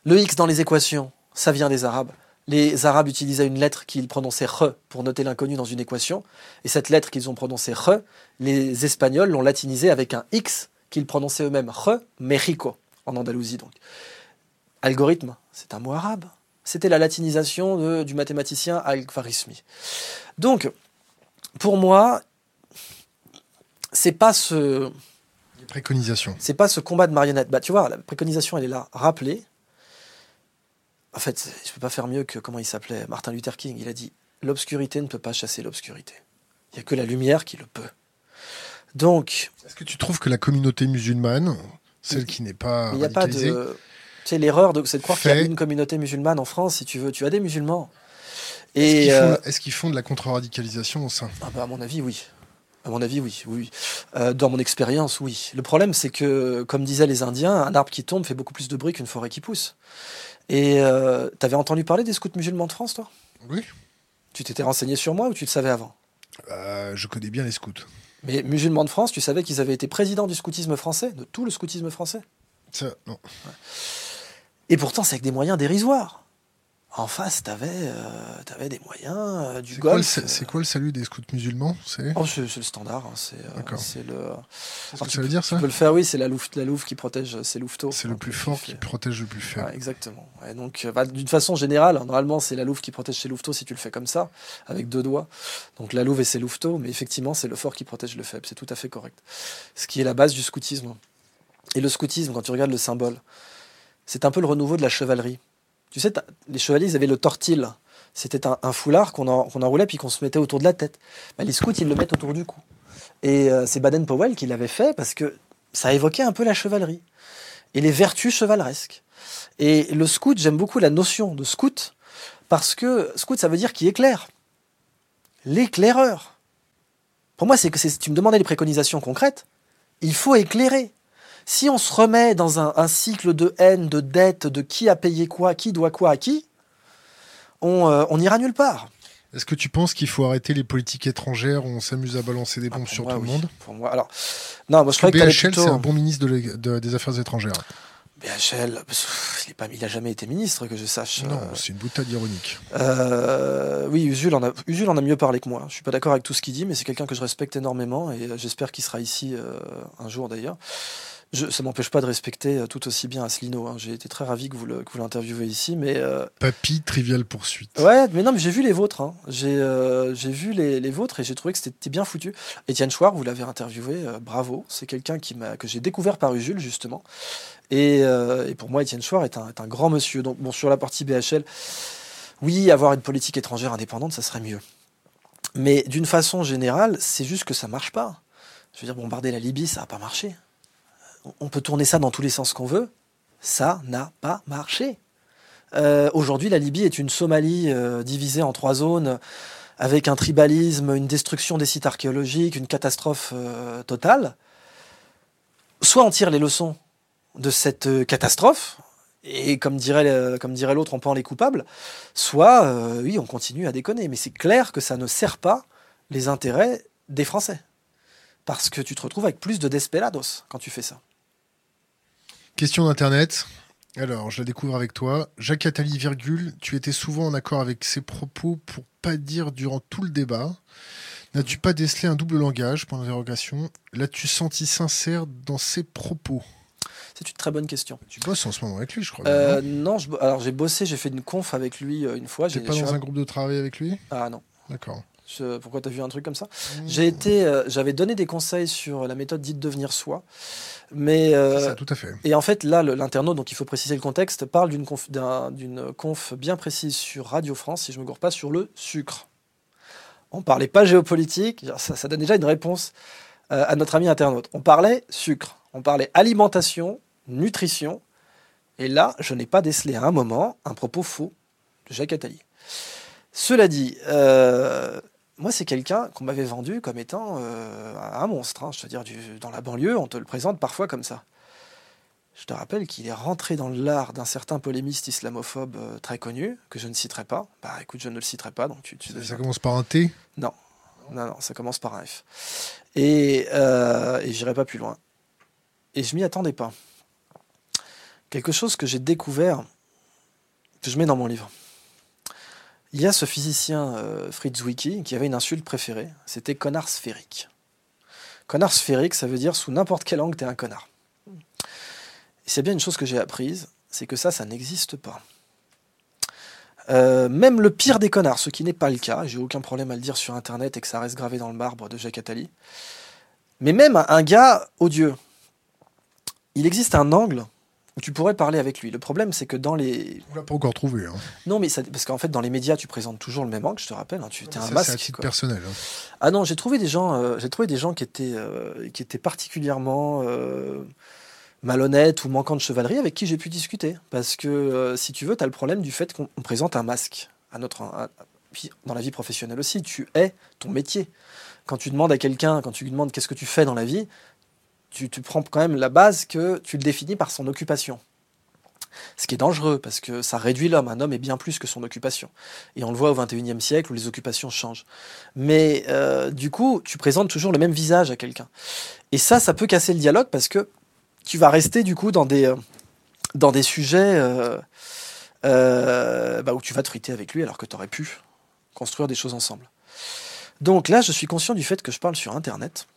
le x dans les équations, ça vient des arabes. Les arabes utilisaient une lettre qu'ils prononçaient re pour noter l'inconnu dans une équation. Et cette lettre qu'ils ont prononcée re, les Espagnols l'ont latinisée avec un x qu'ils prononçaient eux-mêmes re, Mexico, en Andalousie donc. Algorithme, c'est un mot arabe. C'était la latinisation de- du mathématicien Al-Khwarizmi. Donc, pour moi, c'est pas ce, Les préconisations. c'est pas ce combat de marionnettes. Bah, tu vois, la préconisation, elle est là. Rappeler. En fait, je peux pas faire mieux que comment il s'appelait Martin Luther King. Il a dit l'obscurité ne peut pas chasser l'obscurité. Il y a que la lumière qui le peut. Donc, Est-ce que tu trouves que la communauté musulmane, celle qui n'est pas il n'y a pas de. Tu sais, l'erreur, de- c'est de croire qu'il y a une communauté musulmane en France, si tu veux. Tu as des musulmans. est-ce qu'ils euh, font, qu'ils font de la contre-radicalisation au sein? Ah bah, à mon avis, oui. À mon avis, oui. oui. oui. Euh, dans mon expérience, oui. Le problème, c'est que, comme disaient les Indiens, un arbre qui tombe fait beaucoup plus de bruit qu'une forêt qui pousse. Et euh, t'avais entendu parler des scouts musulmans de France, toi? Oui. Tu t'étais renseigné sur moi ou tu le savais avant? Euh, je connais bien les scouts. Mais musulmans de France, tu savais qu'ils avaient été présidents du scoutisme français, de tout le scoutisme français? Ça, non. Et pourtant, c'est avec des moyens dérisoires. En face, t'avais euh, t'avais des moyens, euh, du golf. c'est quoi le salut des scouts musulmans C'est? Oh, le standard. hein, c'est euh, le. ce que ça veut dire ça? Tu peux le faire, oui, c'est la louve, la louve qui protège, c'est louveteau. C'est le plus peu fort qui protège le plus faible. Ouais, exactement. Ouais, donc, euh, bah, d'une façon générale, normalement, c'est la louve qui protège ses louveteaux si tu le fais comme ça, avec deux doigts. Donc la louve et ses louveteaux, mais effectivement, c'est le fort qui protège le faible. C'est tout à fait correct. Ce qui est la base du scoutisme. Et le scoutisme, quand tu regardes le symbole, c'est un peu le renouveau de la chevalerie. Tu sais, les chevaliers, ils avaient le tortil. C'était un, foulard qu'on en- qu'on enroulait puis qu'on se mettait autour de la tête. Bah, les scouts, ils le mettent autour du cou. Et euh, c'est Baden-Powell qui l'avait fait parce que ça évoquait un peu la chevalerie et les vertus chevaleresques. Et le scout, j'aime beaucoup la notion de scout parce que scout, ça veut dire qui éclaire. L'éclaireur. Pour moi, c'est que c'est- tu me demandais les préconisations concrètes. Il faut éclairer. Si on se remet dans un, un cycle de haine, de dette, de qui a payé quoi, qui doit quoi à qui, on euh, on n'ira nulle part. Est-ce que tu penses qu'il faut arrêter les politiques étrangères où on s'amuse à balancer des Ah, bombes sur moi, tout le monde Pour moi, alors, non, moi je Parce que BHL, plutôt- c'est un bon ministre de l'é- de- des Affaires étrangères. BHL, il, est pas, il a jamais été ministre, que je sache. Non, Euh, c'est une boutade ironique. Euh, oui, Usul en, a, Usul en a mieux parlé que moi. Je suis pas d'accord avec tout ce qu'il dit, mais c'est quelqu'un que je respecte énormément et euh, j'espère qu'il sera ici euh, un jour d'ailleurs. Je, ça m'empêche pas de respecter euh, tout aussi bien Asselineau. hein. J'ai été très ravi que vous l'interviewez ici, mais euh, Papy, trivial poursuite. ouais, mais non, mais j'ai vu les vôtres. hein. J'ai euh, j'ai vu les, les vôtres et j'ai trouvé que c'était bien foutu. Étienne Chouard, vous l'avez interviewé, euh, bravo. C'est quelqu'un qui que j'ai découvert par Usul justement. Et, et pour moi, Étienne Chouard est un, est un grand monsieur. Donc bon, sur la partie BHL, oui, avoir une politique étrangère indépendante, ça serait mieux. Mais d'une façon générale, c'est juste que ça marche pas. Je veux dire, bombarder la Libye, ça n'a pas marché. On- peut tourner ça dans tous les sens qu'on veut. Ça n'a pas marché. Euh, Aujourd'hui, la Libye est une Somalie euh, divisée en trois zones, avec un tribalisme, une destruction des sites archéologiques, une catastrophe euh, totale. Soit on tire les leçons de cette catastrophe, et comme dirait, comme dirait l'autre, on pend les coupables, soit, oui, on continue à déconner. Mais c'est clair que ça ne sert pas les intérêts des Français. Parce que tu te retrouves avec plus de desperados quand tu fais ça. Question d'internet. Alors, je la découvre avec toi. Jacques Attali, virgule, tu étais souvent en accord avec ses propos pour pas dire durant tout le débat. N'as-tu pas décelé un double langage? Point d'interrogation. L'as-tu senti sincère dans ses propos? C'est une très bonne question. Tu bosses en ce moment avec lui, je crois. Euh, non? je- alors j'ai bossé, j'ai fait une conf avec lui euh, une fois. T'es pas dans un groupe de travail avec lui? Ah non, D'accord. Je- pourquoi tu as vu un truc comme ça Mmh. J'ai été, euh, j'avais donné des conseils sur la méthode dite devenir soi, mais euh, Ça, tout à fait. et en fait là, l'internaute, donc il faut préciser le contexte, parle d'une conf, bien précise sur Radio France, si je me gourre pas, sur le sucre. On parlait pas géopolitique, ça, ça donne déjà une réponse euh, à notre ami internaute. On parlait sucre, on parlait alimentation, nutrition, et là, je n'ai pas décelé à un moment un propos faux de Jacques Attali. Cela dit, euh, moi, c'est quelqu'un qu'on m'avait vendu comme étant euh, un monstre. hein. Je veux dire, du- dans la banlieue, on te le présente parfois comme ça. Je te rappelle qu'il est rentré dans l'art d'un certain polémiste islamophobe euh, très connu, que je ne citerai pas. Bah écoute, je ne le citerai pas, donc tu, tu Ça, commence par un T. Non, non, ça commence par un F. Et, euh, et j'irai pas plus loin. Et je m'y attendais pas. Quelque chose que j'ai découvert, que je mets dans mon livre. Il y a ce physicien euh, Fritz Zwicky qui avait une insulte préférée, c'était connard sphérique. Connard sphérique, ça veut dire sous n'importe quel angle, t'es un connard. C'est bien une chose que j'ai apprise, c'est que ça, ça n'existe pas. Euh, même le pire des connards, ce qui n'est pas le cas, j'ai aucun problème à le dire sur internet et que ça reste gravé dans le marbre de Jacques Attali. Mais même un, gars odieux, il existe un angle tu pourrais parler avec lui. Le problème, c'est que dans les. On l'a pas encore trouvé. Hein. Non, mais ça- parce qu'en fait, dans les médias, tu présentes toujours le même angle, je te rappelle. hein, tu es Ça, un c'est à masque. titre quoi. personnel. hein. Ah non, j'ai trouvé des gens, euh, j'ai trouvé des gens qui étaient, euh, qui étaient particulièrement euh, malhonnêtes ou manquants de chevalerie avec qui j'ai pu discuter. Parce que si tu veux, tu as le problème du fait qu'on on présente un masque à notre, à- puis dans la vie professionnelle aussi. Tu es ton métier. Quand tu demandes à quelqu'un, quand tu lui demandes qu'est-ce que tu fais dans la vie, tu, prends quand même la base que tu le définis par son occupation. Ce qui est dangereux parce que ça réduit l'homme. Un homme est bien plus que son occupation. Et on le voit au XXIe siècle où les occupations changent. Mais euh, du coup, tu présentes toujours le même visage à quelqu'un. Et ça, ça peut casser le dialogue parce que tu vas rester du coup dans des, euh, sujets euh, bah, où tu vas te avec lui alors que tu aurais pu construire des choses ensemble. Donc là, je suis conscient du fait que je parle sur Internet,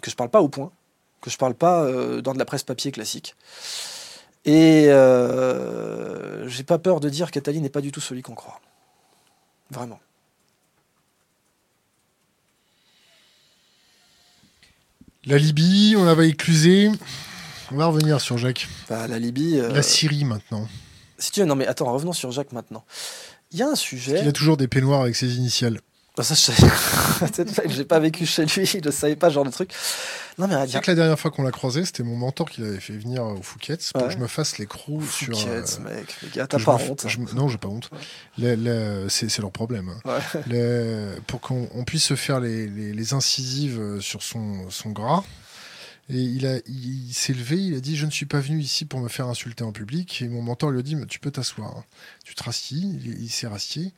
que je parle pas au point, que je parle pas euh, dans de la presse papier classique. Et euh, j'ai pas peur de dire qu'Atali n'est pas du tout celui qu'on croit. Vraiment. La Libye, on avait éclusé. On va revenir sur Jacques. Bah, la Libye. euh, La Syrie maintenant. Si tu veux, non mais attends, revenons sur Jacques maintenant. Il y a un sujet. Il a toujours des peignoirs avec ses initiales. Ça, je j'ai pas vécu chez lui, je ne savais pas ce genre de truc. Non mais à dire. que la dernière fois qu'on l'a croisé, c'était mon mentor qui l'avait fait venir au Fouquet's pour Ouais. que je me fasse l'écrou sur. Fouquet's, euh, mec, les t'as pas honte. hein. je Non, j'ai pas honte. C'est leur problème. hein. Ouais. Pour qu'on on puisse se faire les, les- les incisives euh, sur son, son gras. Et il, a- il, il s'est levé, il a dit Je ne suis pas venu ici pour me faire insulter en public. Et mon mentor lui a dit Tu peux t'asseoir. Tu te rassis. Il, il s'est rassis.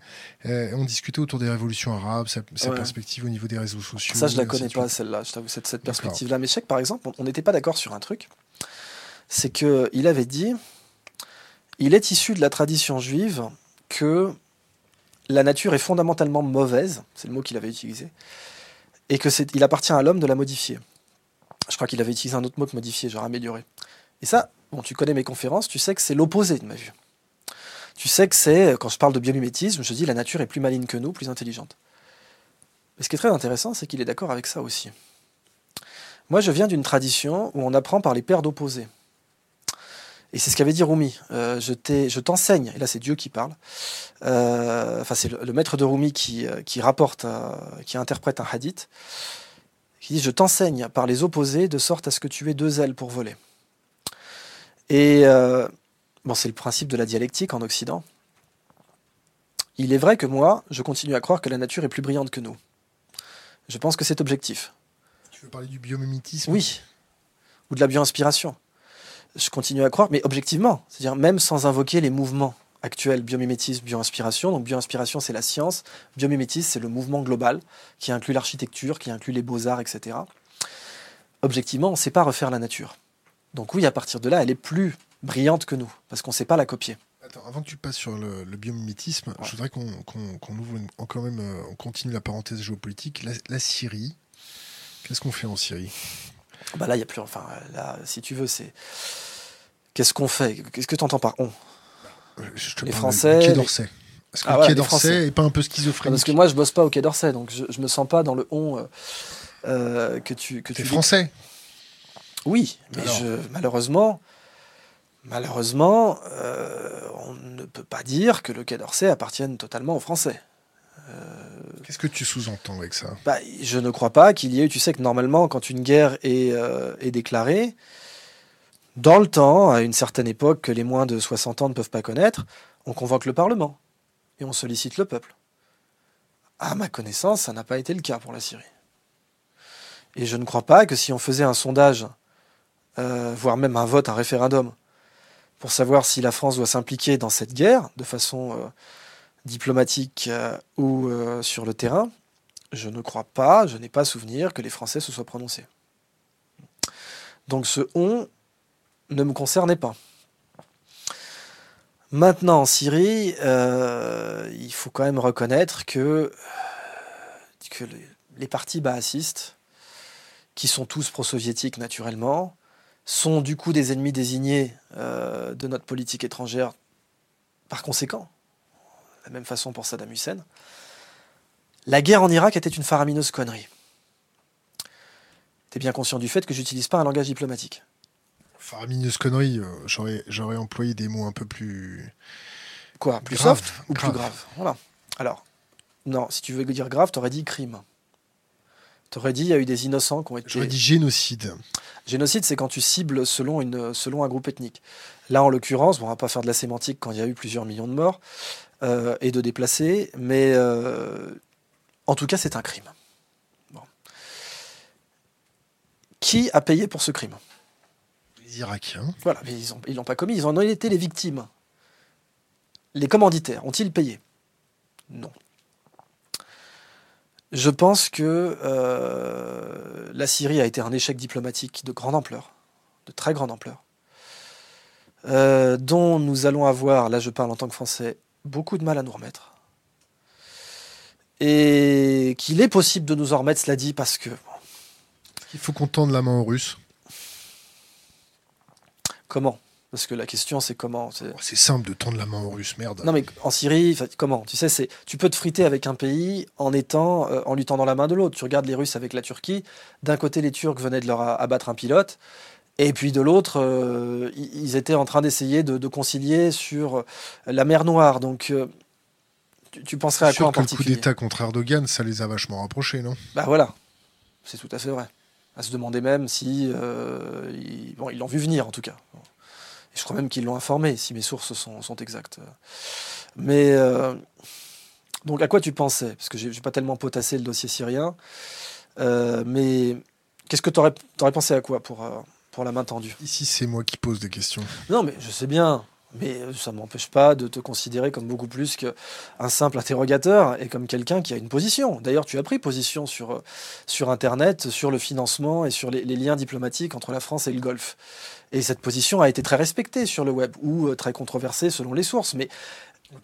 Euh, on discutait autour des révolutions arabes, sa, sa Ouais. perspective au niveau des réseaux sociaux. Ça, je la connais pas, celle-là, je t'avoue, cette, perspective-là. Mais je sais que, par exemple, on- n'était pas d'accord sur un truc. C'est qu'il avait dit il est issu de la tradition juive que la nature est fondamentalement mauvaise, c'est le mot qu'il avait utilisé, et que c'est, il appartient à l'homme de la modifier. Je crois qu'il avait utilisé un autre mot que modifier, genre améliorer. Et ça, bon, tu connais mes conférences, tu sais que c'est l'opposé de ma vue. Tu sais que c'est, quand je parle de biomimétisme, je dis la nature est plus maligne que nous, plus intelligente. Mais ce qui est très intéressant, c'est qu'il est d'accord avec ça aussi. Moi, je viens d'une tradition où on apprend par les paires d'opposés. Et c'est ce qu'avait dit Rumi. Euh, je t'enseigne, et là c'est Dieu qui parle. Euh, Enfin, c'est le, maître de Rumi qui, euh, rapporte, qui interprète un hadith, qui dit Je t'enseigne par les opposés de sorte à ce que tu aies deux ailes pour voler. Et euh, bon, c'est le principe de la dialectique en Occident. Il est vrai que moi, je continue à croire que la nature est plus brillante que nous. Je pense que c'est objectif. Tu veux parler du biomimétisme? Oui. Ou de la bioinspiration. Je continue à croire, mais objectivement. C'est-à-dire même sans invoquer les mouvements actuels, biomimétisme, bioinspiration. Donc bioinspiration, c'est la science. Biomimétisme, c'est le mouvement global qui inclut l'architecture, qui inclut les beaux-arts, etc. Objectivement, on ne sait pas refaire la nature. Donc oui, à partir de là, elle est plus brillante que nous, parce qu'on ne sait pas la copier. Attends, avant que tu passes sur le, le biomimétisme, Ouais. je voudrais qu'on ouvre une- quand même, euh, on continue la parenthèse géopolitique. La, la Syrie, qu'est-ce qu'on fait en Syrie? Bah là, il y a plus. Enfin, là, si tu veux, c'est. Qu'est-ce qu'on fait? Qu'est-ce que tu entends par on? Je te Les parle Français, du Quai les- d'Orsay. Est-ce que ah, le Quai d'Orsay n'est pas un peu schizophrène Parce que moi, je bosse pas au Quai d'Orsay, donc je, je me sens pas dans le on que tu. Que tu es français Oui, mais je, malheureusement, malheureusement, on ne peut pas dire que le Quai d'Orsay appartienne totalement aux Français. Qu'est-ce que tu sous-entends avec ça? bah, Je ne crois pas qu'il y ait. Tu sais que normalement, quand une guerre est, euh, est, déclarée, dans le temps, à une certaine époque que les moins de 60 ans ne peuvent pas connaître, on convoque le Parlement et on sollicite le peuple. À ma connaissance, ça n'a pas été le cas pour la Syrie. Et je ne crois pas que si on faisait un sondage, euh, voire même un vote, un référendum, pour savoir si la France doit s'impliquer dans cette guerre de façon euh, diplomatique euh, ou sur le terrain, je ne crois pas, je n'ai pas souvenir que les Français se soient prononcés. Donc ce on ne me concernait pas. Maintenant, en Syrie, euh, il faut quand même reconnaître que, que les, partis baassistes, qui sont tous pro-soviétiques naturellement, sont du coup des ennemis désignés de notre politique étrangère par conséquent la même façon pour Saddam Hussein. La guerre en Irak était une faramineuse connerie. Tu es bien conscient du fait que j'utilise pas un langage diplomatique. Faramineuse connerie, euh, j'aurais employé des mots un peu plus. Quoi Plus soft ou plus grave Voilà. Alors, non, si tu veux dire grave, tu aurais dit crime. Tu aurais dit il y a eu des innocents qui ont été. J'aurais dit génocide. Génocide, c'est quand tu cibles selon, une, selon un groupe ethnique. Là, en l'occurrence, on ne va pas faire de la sémantique quand il y a eu plusieurs millions de morts. Euh, et de déplacer, mais euh, en tout cas, c'est un crime. Qui a payé pour ce crime? Les Irakiens. Voilà, mais ils l'ont pas commis, ils en ont été les victimes. Les commanditaires ont-ils payé? Non. Je pense que euh, la Syrie a été un échec diplomatique de grande ampleur, de très grande ampleur, dont nous allons avoir, là je parle en tant que Français, beaucoup de mal à nous remettre. Et qu'il est possible de nous en remettre, cela dit, parce que. Il faut qu'on tende la main aux Russes. Comment? Parce que la question, c'est comment C'est oh, simple de tendre la main aux Russes, merde. Non, mais en Syrie, comment? Tu sais, c'est tu peux te friter avec un pays en étant, euh, en lui tendant la main de l'autre. Tu regardes les Russes avec la Turquie. D'un côté, les Turcs venaient de leur abattre un pilote. Et puis de l'autre, euh, ils étaient en train d'essayer de, concilier sur la mer Noire. Donc, euh, tu, penserais à quoi en particulier Le coup d'État contre Erdogan, ça les a vachement rapprochés, non? Bah voilà, c'est tout à fait vrai. À se demander même si euh, ils, bon, ils l'ont vu venir en tout cas. Et je crois même qu'ils l'ont informé, si mes sources sont, sont exactes. Mais donc, à quoi tu pensais? Parce que j'ai pas tellement potassé le dossier syrien. mais qu'est-ce que tu aurais, aurais, pensé à quoi pour la main tendue? Ici, c'est moi qui pose des questions. Non, mais je sais bien. Mais ça ne m'empêche pas de te considérer comme beaucoup plus qu'un simple interrogateur et comme quelqu'un qui a une position. D'ailleurs, tu as pris position sur, sur Internet, sur le financement et sur les, liens diplomatiques entre la France et le Golfe. Et cette position a été très respectée sur le web, ou euh, très controversée selon les sources. Mais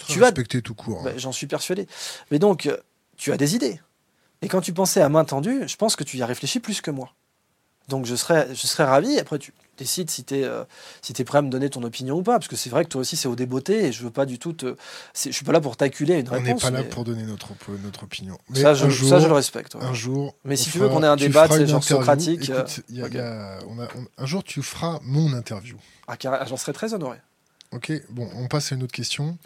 tu as respecté tout court. Hein. Ben, j'en suis persuadé. Mais donc, euh, tu as des idées. Et quand tu pensais à main tendue, je pense que tu y as réfléchi plus que moi. Donc je serais, je serais ravi. Après, tu décides si tu es, euh, si es prêt à me donner ton opinion ou pas. Parce que c'est vrai que toi aussi, c'est au débeauté. Et je veux pas du tout te. Je suis pas là pour t'acculer une réponse. On n'est pas là pour donner notre, notre opinion. Mais ça, je, ça, je le respecte. Un jour. Mais si tu veux qu'on ait un débat, c'est genre socratique. un jour, tu feras mon interview. Ah, j'en serais très honoré. Ok, bon, on passe à une autre question.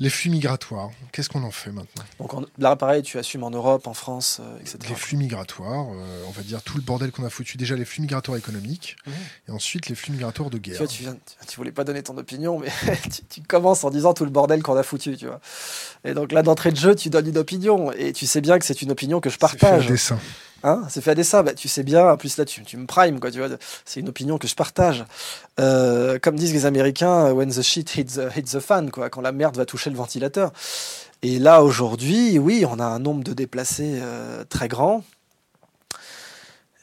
Les flux migratoires, qu'est-ce qu'on en fait maintenant? Donc là, pareil, tu assumes en Europe, en France, euh, etc. Les flux migratoires, euh, on va dire tout le bordel qu'on a foutu. Déjà les flux migratoires économiques, mmh. et ensuite les flux migratoires de guerre. Tu, vois, tu, voulais pas donner ton opinion, mais tu, commences en disant tout le bordel qu'on a foutu, tu vois. Et donc là, d'entrée de jeu, tu donnes une opinion, et tu sais bien que c'est une opinion que je partage. C'est. Hein c'est fait à. Bah, tu sais bien, en plus là, tu, me primes, quoi, tu vois. C'est une opinion que je partage. Euh, comme disent les Américains, when the shit hits the, hits the fan, quoi, quand la merde va toucher le ventilateur. Et là, aujourd'hui, oui, on a un nombre de déplacés euh, très grand.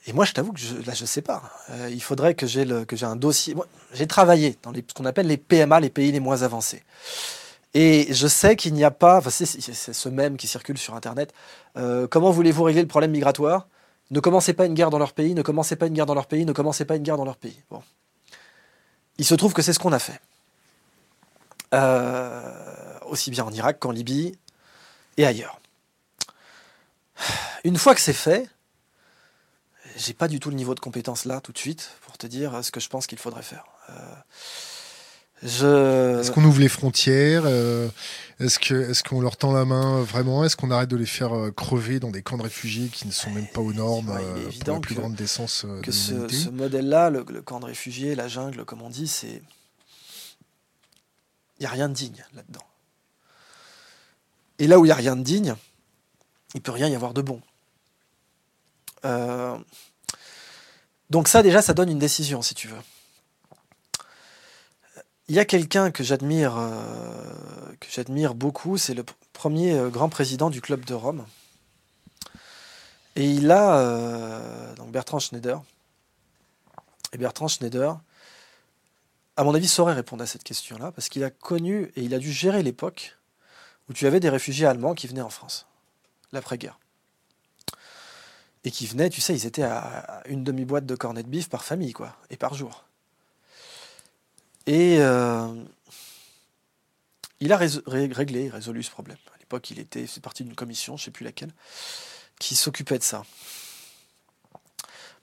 Et moi, je t'avoue que je, là, je sais pas. Euh, il faudrait que j'ai un dossier. J'ai travaillé dans ce qu'on appelle les PMA, les pays les moins avancés. Et je sais qu'il n'y a pas, enfin c'est ce même qui circule sur Internet, euh, comment voulez-vous régler le problème migratoire? Ne commencez pas une guerre dans leur pays, ne commencez pas une guerre dans leur pays, ne commencez pas une guerre dans leur pays. Bon. Il se trouve que c'est ce qu'on a fait. Euh, aussi bien en Irak qu'en Libye et ailleurs. Une fois que c'est fait, j'ai pas du tout le niveau de compétence là tout de suite pour te dire ce que je pense qu'il faudrait faire. Euh, je... Est-ce qu'on ouvre les frontières euh, Est-ce que est-ce qu'on leur tend la main vraiment Est-ce qu'on arrête de les faire euh, crever dans des camps de réfugiés qui ne sont même pas aux normes est évident la plus que, grande décence que ce, ce modèle-là, le, camp de réfugiés, la jungle, comme on dit, c'est il n'y a rien de digne là-dedans. Et là où il n'y a rien de digne, il peut rien y avoir de bon. Euh, donc ça déjà, ça donne une décision, si tu veux. Il y a quelqu'un que j'admire, euh, que j'admire beaucoup, c'est le premier euh, grand président du club de Rome. Et il a donc Bertrand Schneider. Et Bertrand Schneider, à mon avis, saurait répondre à cette question-là, parce qu'il a connu et il a dû gérer l'époque où tu avais des réfugiés allemands qui venaient en France, l'après-guerre et qui venaient, tu sais, ils étaient à une demi-boîte de cornets de bif par famille, quoi, et par jour. Et euh, il a réglé, résolu ce problème. À l'époque, il était, c'est parti d'une commission, je ne sais plus laquelle, qui s'occupait de ça.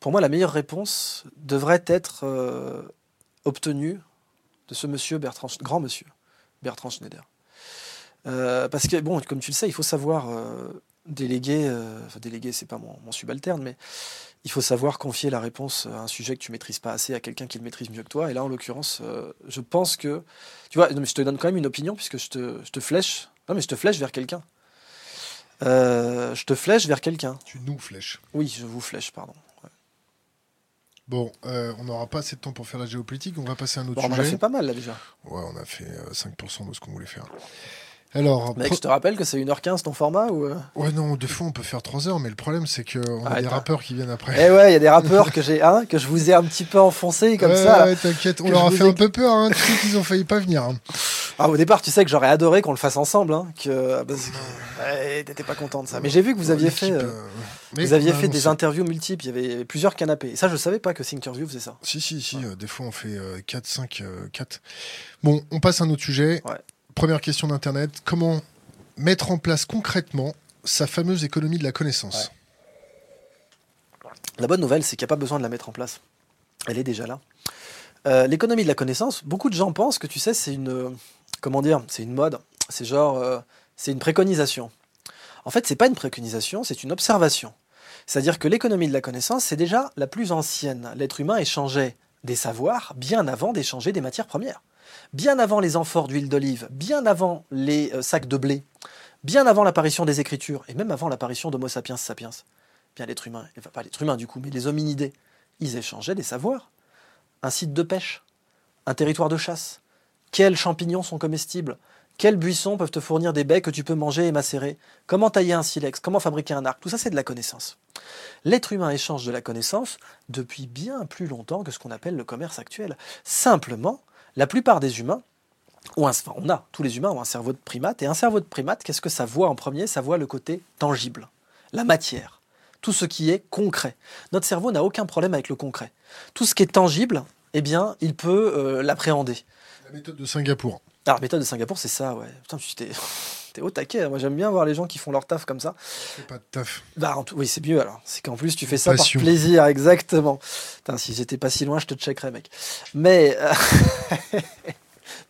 Pour moi, la meilleure réponse devrait être euh, obtenue de ce monsieur Bertrand, grand monsieur Bertrand Schneider. Euh, parce que, bon, comme tu le sais, il faut savoir déléguer, enfin déléguer, c'est pas mon, subalterne, mais il faut savoir confier la réponse à un sujet que tu maîtrises pas assez à quelqu'un qui le maîtrise mieux que toi. Et là, en l'occurrence, euh, je pense que, tu vois, je te donne quand même une opinion puisque je te, je te flèche, non mais je te flèche vers quelqu'un. Euh, je te flèche vers quelqu'un. Tu nous flèches. Oui, je vous flèche, pardon. Bon, on n'aura pas assez de temps pour faire la géopolitique, on va passer à un autre sujet. On a fait pas mal là déjà. Ouais, on a fait 5% de ce qu'on voulait faire. Alors, Mec, je te rappelle que c'est 1h15 ton format ou... Euh ouais, non, deux fois on peut faire 3 heures, mais le problème c'est qu'on a des rappeurs qui viennent après. Eh ouais, il y a des rappeurs que j'ai, hein, que je vous ai un petit peu enfoncé comme ça. Ouais, t'inquiète, on leur a fait un peu peur, hein, tu sais qu'ils ont failli pas venir. Hein. Ah, au départ, tu sais que j'aurais adoré qu'on le fasse ensemble, hein, que, t'étais pas content de ça. Mais j'ai vu que vous aviez fait, euh, euh, vous aviez fait des interviews multiples, il y avait plusieurs canapés. Et ça, je savais pas que Thinkerview faisait ça. Si, si, si, des fois on fait 4, 5, 4. Bon, on passe à un autre sujet. Première question d'Internet, comment mettre en place concrètement sa fameuse économie de la connaissance? La bonne nouvelle, c'est qu'il n'y a pas besoin de la mettre en place. Elle est déjà là. Euh, l'économie de la connaissance, beaucoup de gens pensent que tu sais, c'est une, comment dire, c'est une mode, c'est genre, euh, c'est une préconisation. En fait, c'est pas une préconisation, c'est une observation. C'est-à-dire que l'économie de la connaissance, c'est déjà la plus ancienne. L'être humain échangeait des savoirs bien avant d'échanger des matières premières bien avant les amphores d'huile d'olive, bien avant les euh, sacs de blé, bien avant l'apparition des écritures, et même avant l'apparition d'Homo sapiens sapiens, bien l'être humain, enfin pas l'être humain du coup, mais les hominidés, ils échangeaient des savoirs. Un site de pêche, un territoire de chasse, quels champignons sont comestibles, quels buissons peuvent te fournir des baies que tu peux manger et macérer, comment tailler un silex, comment fabriquer un arc, tout ça c'est de la connaissance. L'être humain échange de la connaissance depuis bien plus longtemps que ce qu'on appelle le commerce actuel. Simplement, la plupart des humains, ont un, on a, tous les humains ont un cerveau de primate, et un cerveau de primate, qu'est-ce que ça voit en premier? Ça voit le côté tangible, la matière, tout ce qui est concret. Notre cerveau n'a aucun problème avec le concret. Tout ce qui est tangible, eh bien, il peut euh, l'appréhender. La méthode de Singapour. Alors, la méthode de Singapour, c'est ça, ouais. Putain, t'es, t'es au taquet. Hein. Moi, j'aime bien voir les gens qui font leur taf comme ça. C'est pas de taf. Bah, oui, c'est mieux alors. C'est qu'en plus, tu fais ça par plaisir, exactement. Putain, si j'étais pas si loin, je te checkerais, mec. Mais. Euh,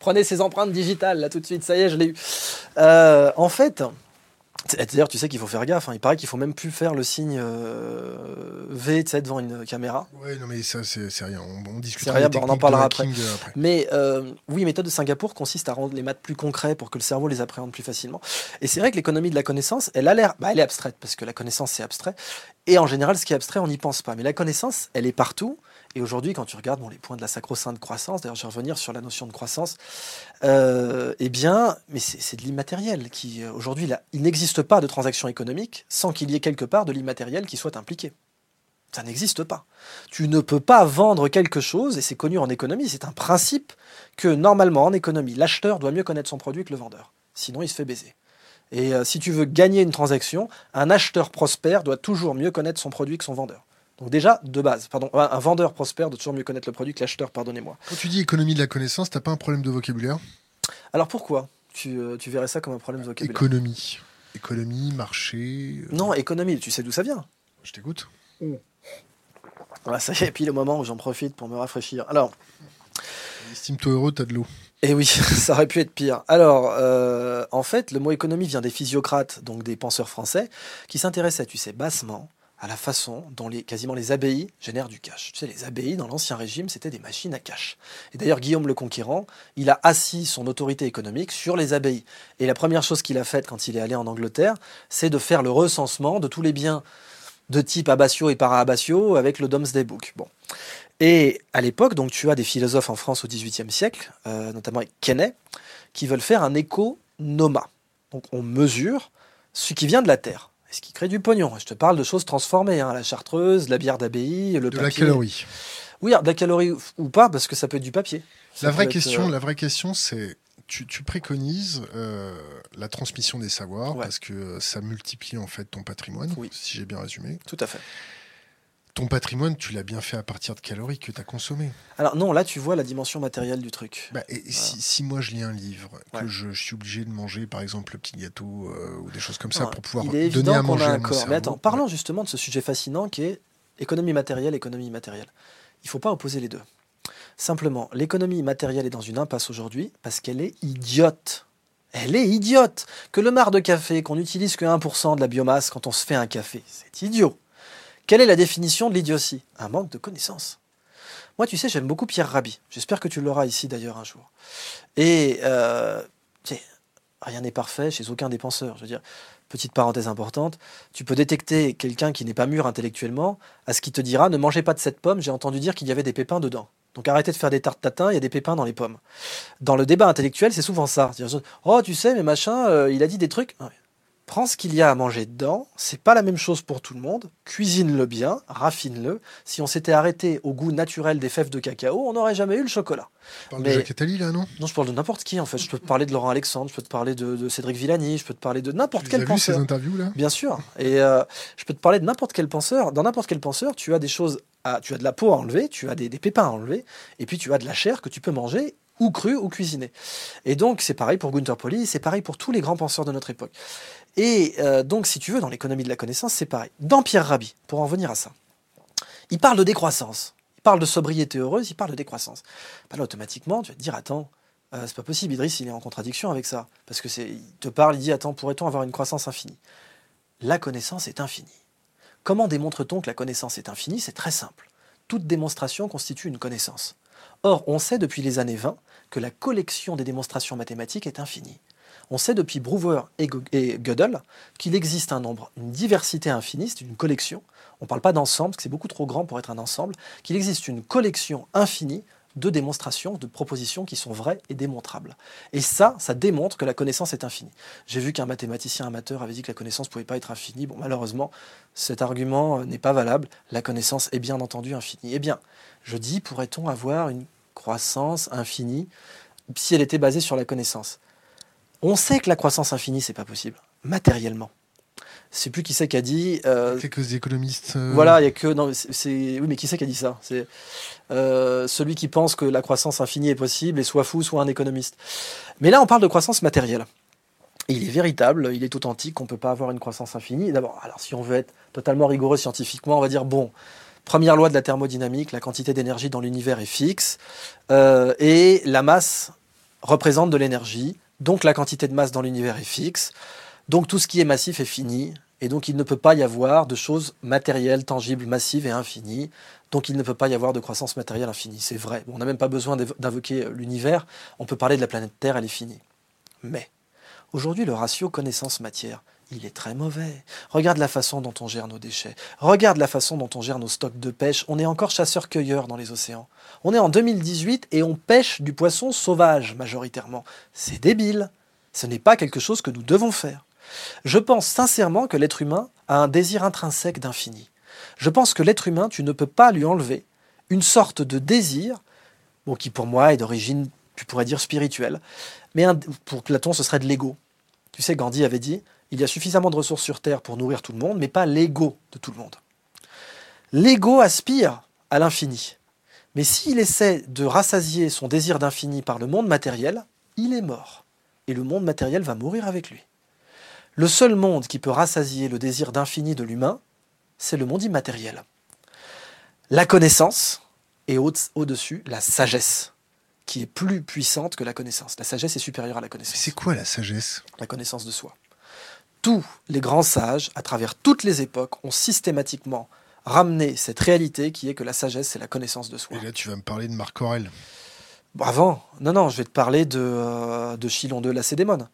prenez ces empreintes digitales, là, tout de suite. Ça y est, je l'ai eu. Euh, en fait, D'ailleurs, tu sais qu'il faut faire gaffe. Hein. Il paraît qu'il faut même plus faire le signe euh, V devant une caméra. Oui, non, mais ça, c'est rien. On, on discutera. Rien, on en parlera après. Mais euh, oui, méthode de Singapour consiste à rendre les maths plus concrets pour que le cerveau les appréhende plus facilement. Et c'est vrai que l'économie de la connaissance, elle a l'air, bah, elle est abstraite parce que la connaissance c'est abstrait. Et en général, ce qui est abstrait, on n'y pense pas. Mais la connaissance, elle est partout. Et aujourd'hui, quand tu regardes les points de la sacro-sainte croissance, d'ailleurs, je vais revenir sur la notion de croissance, euh, eh bien, mais c'est de l'immatériel qui, euh, aujourd'hui, il n'existe pas de transaction économique sans qu'il y ait quelque part de l'immatériel qui soit impliqué. Ça n'existe pas. Tu ne peux pas vendre quelque chose, et c'est connu en économie, c'est un principe que normalement en économie, l'acheteur doit mieux connaître son produit que le vendeur. Sinon, il se fait baiser. Et euh, si tu veux gagner une transaction, un acheteur prospère doit toujours mieux connaître son produit que son vendeur. Donc déjà, de base, pardon, un vendeur prospère doit toujours mieux connaître le produit que l'acheteur, pardonnez-moi. Quand tu dis économie de la connaissance, t'as pas un problème de vocabulaire? Alors pourquoi? Tu, euh, tu verrais ça comme un problème de vocabulaire. Économie. Économie, marché. euh, Non, économie, tu sais d'où ça vient? Je t'écoute. Voilà, ça y est, pile au moment où j'en profite pour me rafraîchir. Alors, Estime-toi heureux, t'as de l'eau. Et oui, ça aurait pu être pire. Alors, euh, en fait, le mot économie vient des physiocrates, donc des penseurs français, qui s'intéressaient, tu sais, bassement à la façon dont les, quasiment les abbayes génèrent du cash. Tu sais, les abbayes, dans l'Ancien Régime, c'était des machines à cash. Et d'ailleurs, Guillaume le Conquérant, il a assis son autorité économique sur les abbayes. Et la première chose qu'il a faite quand il est allé en Angleterre, c'est de faire le recensement de tous les biens de type abbatiaux et para-abbatiaux avec le Domesday Book. Bon. Et à l'époque, donc tu as des philosophes en France au XVIIIe siècle, euh, notamment avec qui veulent faire un économa. Donc on mesure ce qui vient de la terre, ce qui crée du pognon. Je te parle de choses transformées, hein, la chartreuse, la bière d'abbaye, le De papier. la calorie. Oui, alors, de la calorie ou pas, parce que ça peut être du papier. Ça La vraie être, question, euh, la vraie question, c'est tu, tu préconises euh, la transmission des savoirs Ouais. parce que ça multiplie en fait ton patrimoine, Oui. si j'ai bien résumé. Tout à fait. Ton patrimoine, tu l'as bien fait à partir de calories que tu as consommé. Alors non, là tu vois la dimension matérielle du truc. Bah, et si, si moi je lis un livre, que Ouais. je, je suis obligé de manger par exemple le petit gâteau euh, ou des choses comme ça pour pouvoir il est donner à manger a à un mon corps. Mais attends, Ouais. parlons justement de ce sujet fascinant qui est économie matérielle, économie matérielle. Il ne faut pas opposer les deux. Simplement, l'économie matérielle est dans une impasse aujourd'hui parce qu'elle est idiote. Elle est idiote. Que le marc de café, qu'on n'utilise que 1% de la biomasse quand on se fait un café, c'est idiot. Quelle est la définition de l'idiotie? Un manque de connaissances. Moi, tu sais, j'aime beaucoup Pierre Rabhi. J'espère que tu l'auras ici d'ailleurs un jour. Et euh, rien n'est parfait chez aucun des penseurs. Je veux dire, petite parenthèse importante, tu peux détecter quelqu'un qui n'est pas mûr intellectuellement à ce qui te dira ne mangez pas de cette pomme, j'ai entendu dire qu'il y avait des pépins dedans. Donc arrêtez de faire des tartes tatin, il y a des pépins dans les pommes. Dans le débat intellectuel, c'est souvent ça. Oh, tu sais, mais machin, euh, il a dit des trucs. Prends ce qu'il y a à manger dedans, c'est pas la même chose pour tout le monde. Cuisine-le bien, raffine-le. Si on s'était arrêté au goût naturel des fèves de cacao, on n'aurait jamais eu le chocolat. Tu parles mais- de Jacques Attali là, non? Non, je parle de n'importe qui en fait. Je peux te parler de Laurent Alexandre, je peux te parler de, de Cédric Villani, je peux te parler de n'importe Tu les as quel vu ces penseur. interviews là? Bien sûr. Et euh, je peux te parler de n'importe quel penseur. Dans n'importe quel penseur, tu as des choses, à, tu as de la peau à enlever, tu as des, des pépins à enlever, et puis tu as de la chair que tu peux manger ou crue ou cuisinée. Et donc c'est pareil pour Gunther Pauli, c'est pareil pour tous les grands penseurs de notre époque. Et euh, donc si tu veux, dans l'économie de la connaissance, c'est pareil. Dans Pierre Rabhi, pour en venir à ça, il parle de décroissance. Il parle de sobriété heureuse, il parle de décroissance. Bah là, automatiquement, tu vas te dire, attends, euh, c'est pas possible, Idriss, il est en contradiction avec ça. Parce que c'est, il te parle, il dit, attends, pourrait-on avoir une croissance infinie? La connaissance est infinie. Comment démontre-t-on que la connaissance est infinie? C'est très simple. Toute démonstration constitue une connaissance. Or, on sait depuis les années 20 que la collection des démonstrations mathématiques est infinie. On sait depuis Brouwer et Gödel qu'il existe un nombre, une diversité infinie, c'est une collection. On ne parle pas d'ensemble, parce que c'est beaucoup trop grand pour être un ensemble. Qu'il existe une collection infinie de démonstrations, de propositions qui sont vraies et démontrables. Et ça, ça démontre que la connaissance est infinie. J'ai vu qu'un mathématicien amateur avait dit que la connaissance ne pouvait pas être infinie. Bon, malheureusement, cet argument euh, n'est pas valable. La connaissance est bien entendu infinie. Eh bien, je dis, pourrait-on avoir une croissance infinie si elle était basée sur la connaissance? On sait que la croissance infinie, c'est pas possible, matériellement. Sais plus qui c'est qui a dit. euh, Quelques économistes. euh, voilà, il y a que non, c'est c'est- oui, mais qui c'est qui a dit ça? C'est euh, celui qui pense que la croissance infinie est possible et soit fou, soit un économiste. Mais là, on parle de croissance matérielle. Et il est véritable, il est authentique, on ne peut pas avoir une croissance infinie. D'abord, alors si on veut être totalement rigoureux scientifiquement, on va dire bon, première loi de la thermodynamique, la quantité d'énergie dans l'univers est fixe euh, et la masse représente de l'énergie, donc la quantité de masse dans l'univers est fixe, donc tout ce qui est massif est fini, et donc il ne peut pas y avoir de choses matérielles, tangibles, massives et infinies. Donc il ne peut pas y avoir de croissance matérielle infinie. C'est vrai. On n'a même pas besoin d'invoquer l'univers. On peut parler de la planète Terre, elle est finie. Mais aujourd'hui, le ratio connaissance-matière, il est très mauvais. Regarde la façon dont on gère nos déchets. Regarde la façon dont on gère nos stocks de pêche. On est encore chasseurs-cueilleurs dans les océans. On est en 2018 et on pêche du poisson sauvage majoritairement. C'est débile. Ce n'est pas quelque chose que nous devons faire. Je pense sincèrement que l'être humain a un désir intrinsèque d'infini. Je pense que l'être humain, tu ne peux pas lui enlever une sorte de désir, bon, qui pour moi est d'origine, tu pourrais dire spirituelle, mais pour Platon, ce serait de l'ego. Tu sais, Gandhi avait dit, il y a suffisamment de ressources sur Terre pour nourrir tout le monde, mais pas l'ego de tout le monde. L'ego aspire à l'infini. Mais s'il essaie de rassasier son désir d'infini par le monde matériel, il est mort. et le monde matériel va mourir avec lui. Le seul monde qui peut rassasier le désir d'infini de l'humain, c'est le monde immatériel. La connaissance et au-dessus la sagesse, qui est plus puissante que la connaissance. La sagesse est supérieure à la connaissance. C'est quoi la sagesse? La connaissance de soi. Tous les grands sages, à travers toutes les époques, ont systématiquement ramené cette réalité qui est que la sagesse, c'est la connaissance de soi. Et là, tu vas me parler de Marc Aurel. avant, non, non, je vais te parler de, euh, de Chilon de Lacédémone.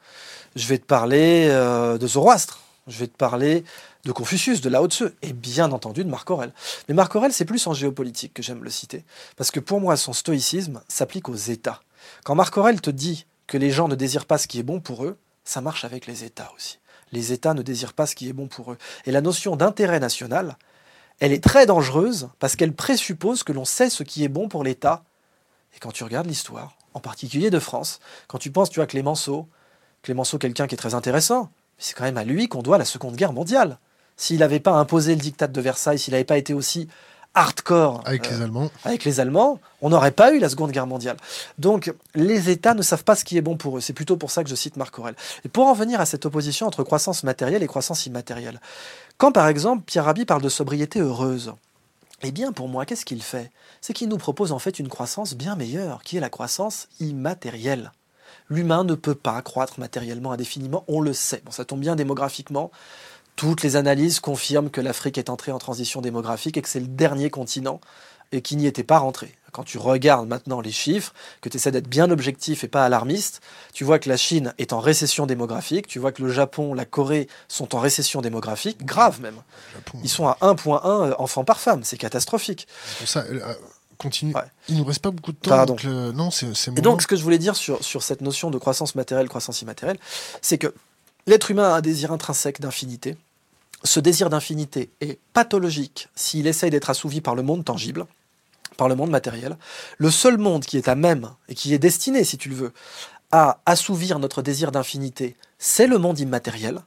Je vais te parler euh, de Zoroastre. Je vais te parler de Confucius, de Lao Tzu, et bien entendu de Marc Aurel. Mais Marc Aurel, c'est plus en géopolitique que j'aime le citer, parce que pour moi, son stoïcisme s'applique aux États. Quand Marc Aurel te dit que les gens ne désirent pas ce qui est bon pour eux, ça marche avec les États aussi. Les États ne désirent pas ce qui est bon pour eux. Et la notion d'intérêt national, elle est très dangereuse parce qu'elle présuppose que l'on sait ce qui est bon pour l'État. Et quand tu regardes l'histoire, en particulier de France, quand tu penses, tu as Clémenceau, Clémenceau, quelqu'un qui est très intéressant, c'est quand même à lui qu'on doit la Seconde Guerre mondiale s'il n'avait pas imposé le diktat de Versailles, s'il n'avait pas été aussi hardcore avec les euh, Allemands, avec les Allemands, on n'aurait pas eu la Seconde Guerre mondiale. Donc les États ne savent pas ce qui est bon pour eux. C'est plutôt pour ça que je cite Marc Aurel. Et pour en venir à cette opposition entre croissance matérielle et croissance immatérielle, quand par exemple Pierre Rabhi parle de sobriété heureuse, eh bien pour moi, qu'est-ce qu'il fait? C'est qu'il nous propose en fait une croissance bien meilleure, qui est la croissance immatérielle. L'humain ne peut pas croître matériellement indéfiniment, on le sait. Bon, ça tombe bien démographiquement. Toutes les analyses confirment que l'Afrique est entrée en transition démographique et que c'est le dernier continent et qui n'y était pas rentré. Quand tu regardes maintenant les chiffres, que tu essaies d'être bien objectif et pas alarmiste, tu vois que la Chine est en récession démographique, tu vois que le Japon, la Corée sont en récession démographique, grave même. Ils sont à 1.1 euh, enfants par femme, c'est catastrophique. pour ça, euh, continue. Il nous reste pas beaucoup de temps. Pardon. Donc, euh, non, c'est, Et donc, ce que je voulais dire sur, sur cette notion de croissance matérielle, croissance immatérielle, c'est que L'être humain a un désir intrinsèque d'infinité. Ce désir d'infinité est pathologique s'il essaye d'être assouvi par le monde tangible, par le monde matériel. Le seul monde qui est à même, et qui est destiné, si tu le veux, à assouvir notre désir d'infinité, c'est le monde immatériel.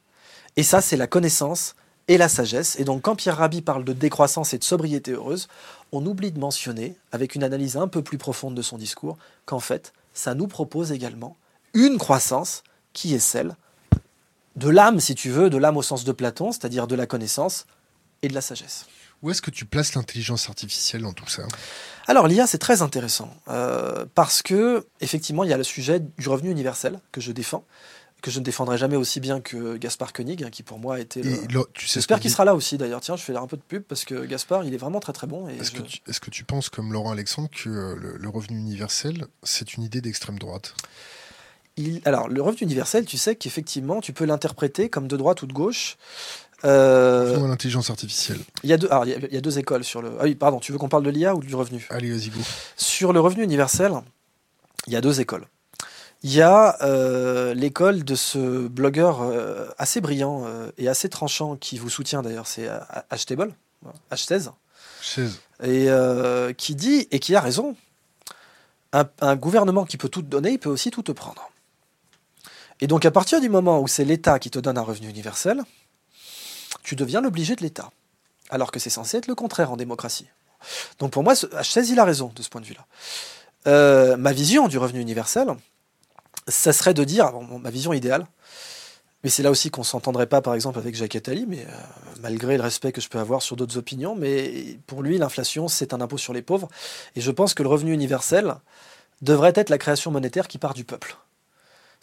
Et ça, c'est la connaissance et la sagesse. Et donc, quand Pierre Rabhi parle de décroissance et de sobriété heureuse, on oublie de mentionner, avec une analyse un peu plus profonde de son discours, qu'en fait, ça nous propose également une croissance qui est celle de l'âme, si tu veux, de l'âme au sens de Platon, c'est-à-dire de la connaissance et de la sagesse. Où est-ce que tu places l'intelligence artificielle dans tout ça? Alors l'IA, c'est très intéressant, euh, parce que effectivement, il y a le sujet du revenu universel que je défends, que je ne défendrai jamais aussi bien que Gaspard Koenig, hein, qui pour moi a été... J'espère qu'il sera là aussi d'ailleurs. Tiens, je fais un peu de pub parce que Gaspard, il est vraiment très très bon. Est-ce que, que, tu penses, comme Laurent Alexandre, que euh, le revenu universel, c'est une idée d'extrême droite? Alors, le revenu universel, tu sais qu'effectivement, tu peux l'interpréter comme de droite ou de gauche. Euh, l'intelligence artificielle. Il y, a deux, il, y a, deux écoles sur le. Ah oui, pardon, tu veux qu'on parle de l'IA ou du revenu? Allez, vas-y, go. Sur le revenu universel, il y a deux écoles. Il y a euh, l'école de ce blogueur euh, assez brillant euh, et assez tranchant qui vous soutient d'ailleurs, c'est Htable, H16. Et qui dit, et qui a raison, un, un gouvernement qui peut tout te donner, il peut aussi tout te prendre. Et donc à partir du moment où c'est l'État qui te donne un revenu universel, tu deviens l'obligé de l'État. Alors que c'est censé être le contraire en démocratie. Donc pour moi, H16, il a raison de ce point de vue-là. Euh, ma vision du revenu universel, ça serait de dire, ma vision idéale, mais c'est là aussi qu'on ne s'entendrait pas, par exemple, avec Jacques Attali, mais euh, malgré le respect que je peux avoir sur d'autres opinions, mais pour lui, l'inflation, c'est un impôt sur les pauvres. Et je pense que le revenu universel devrait être la création monétaire qui part du peuple.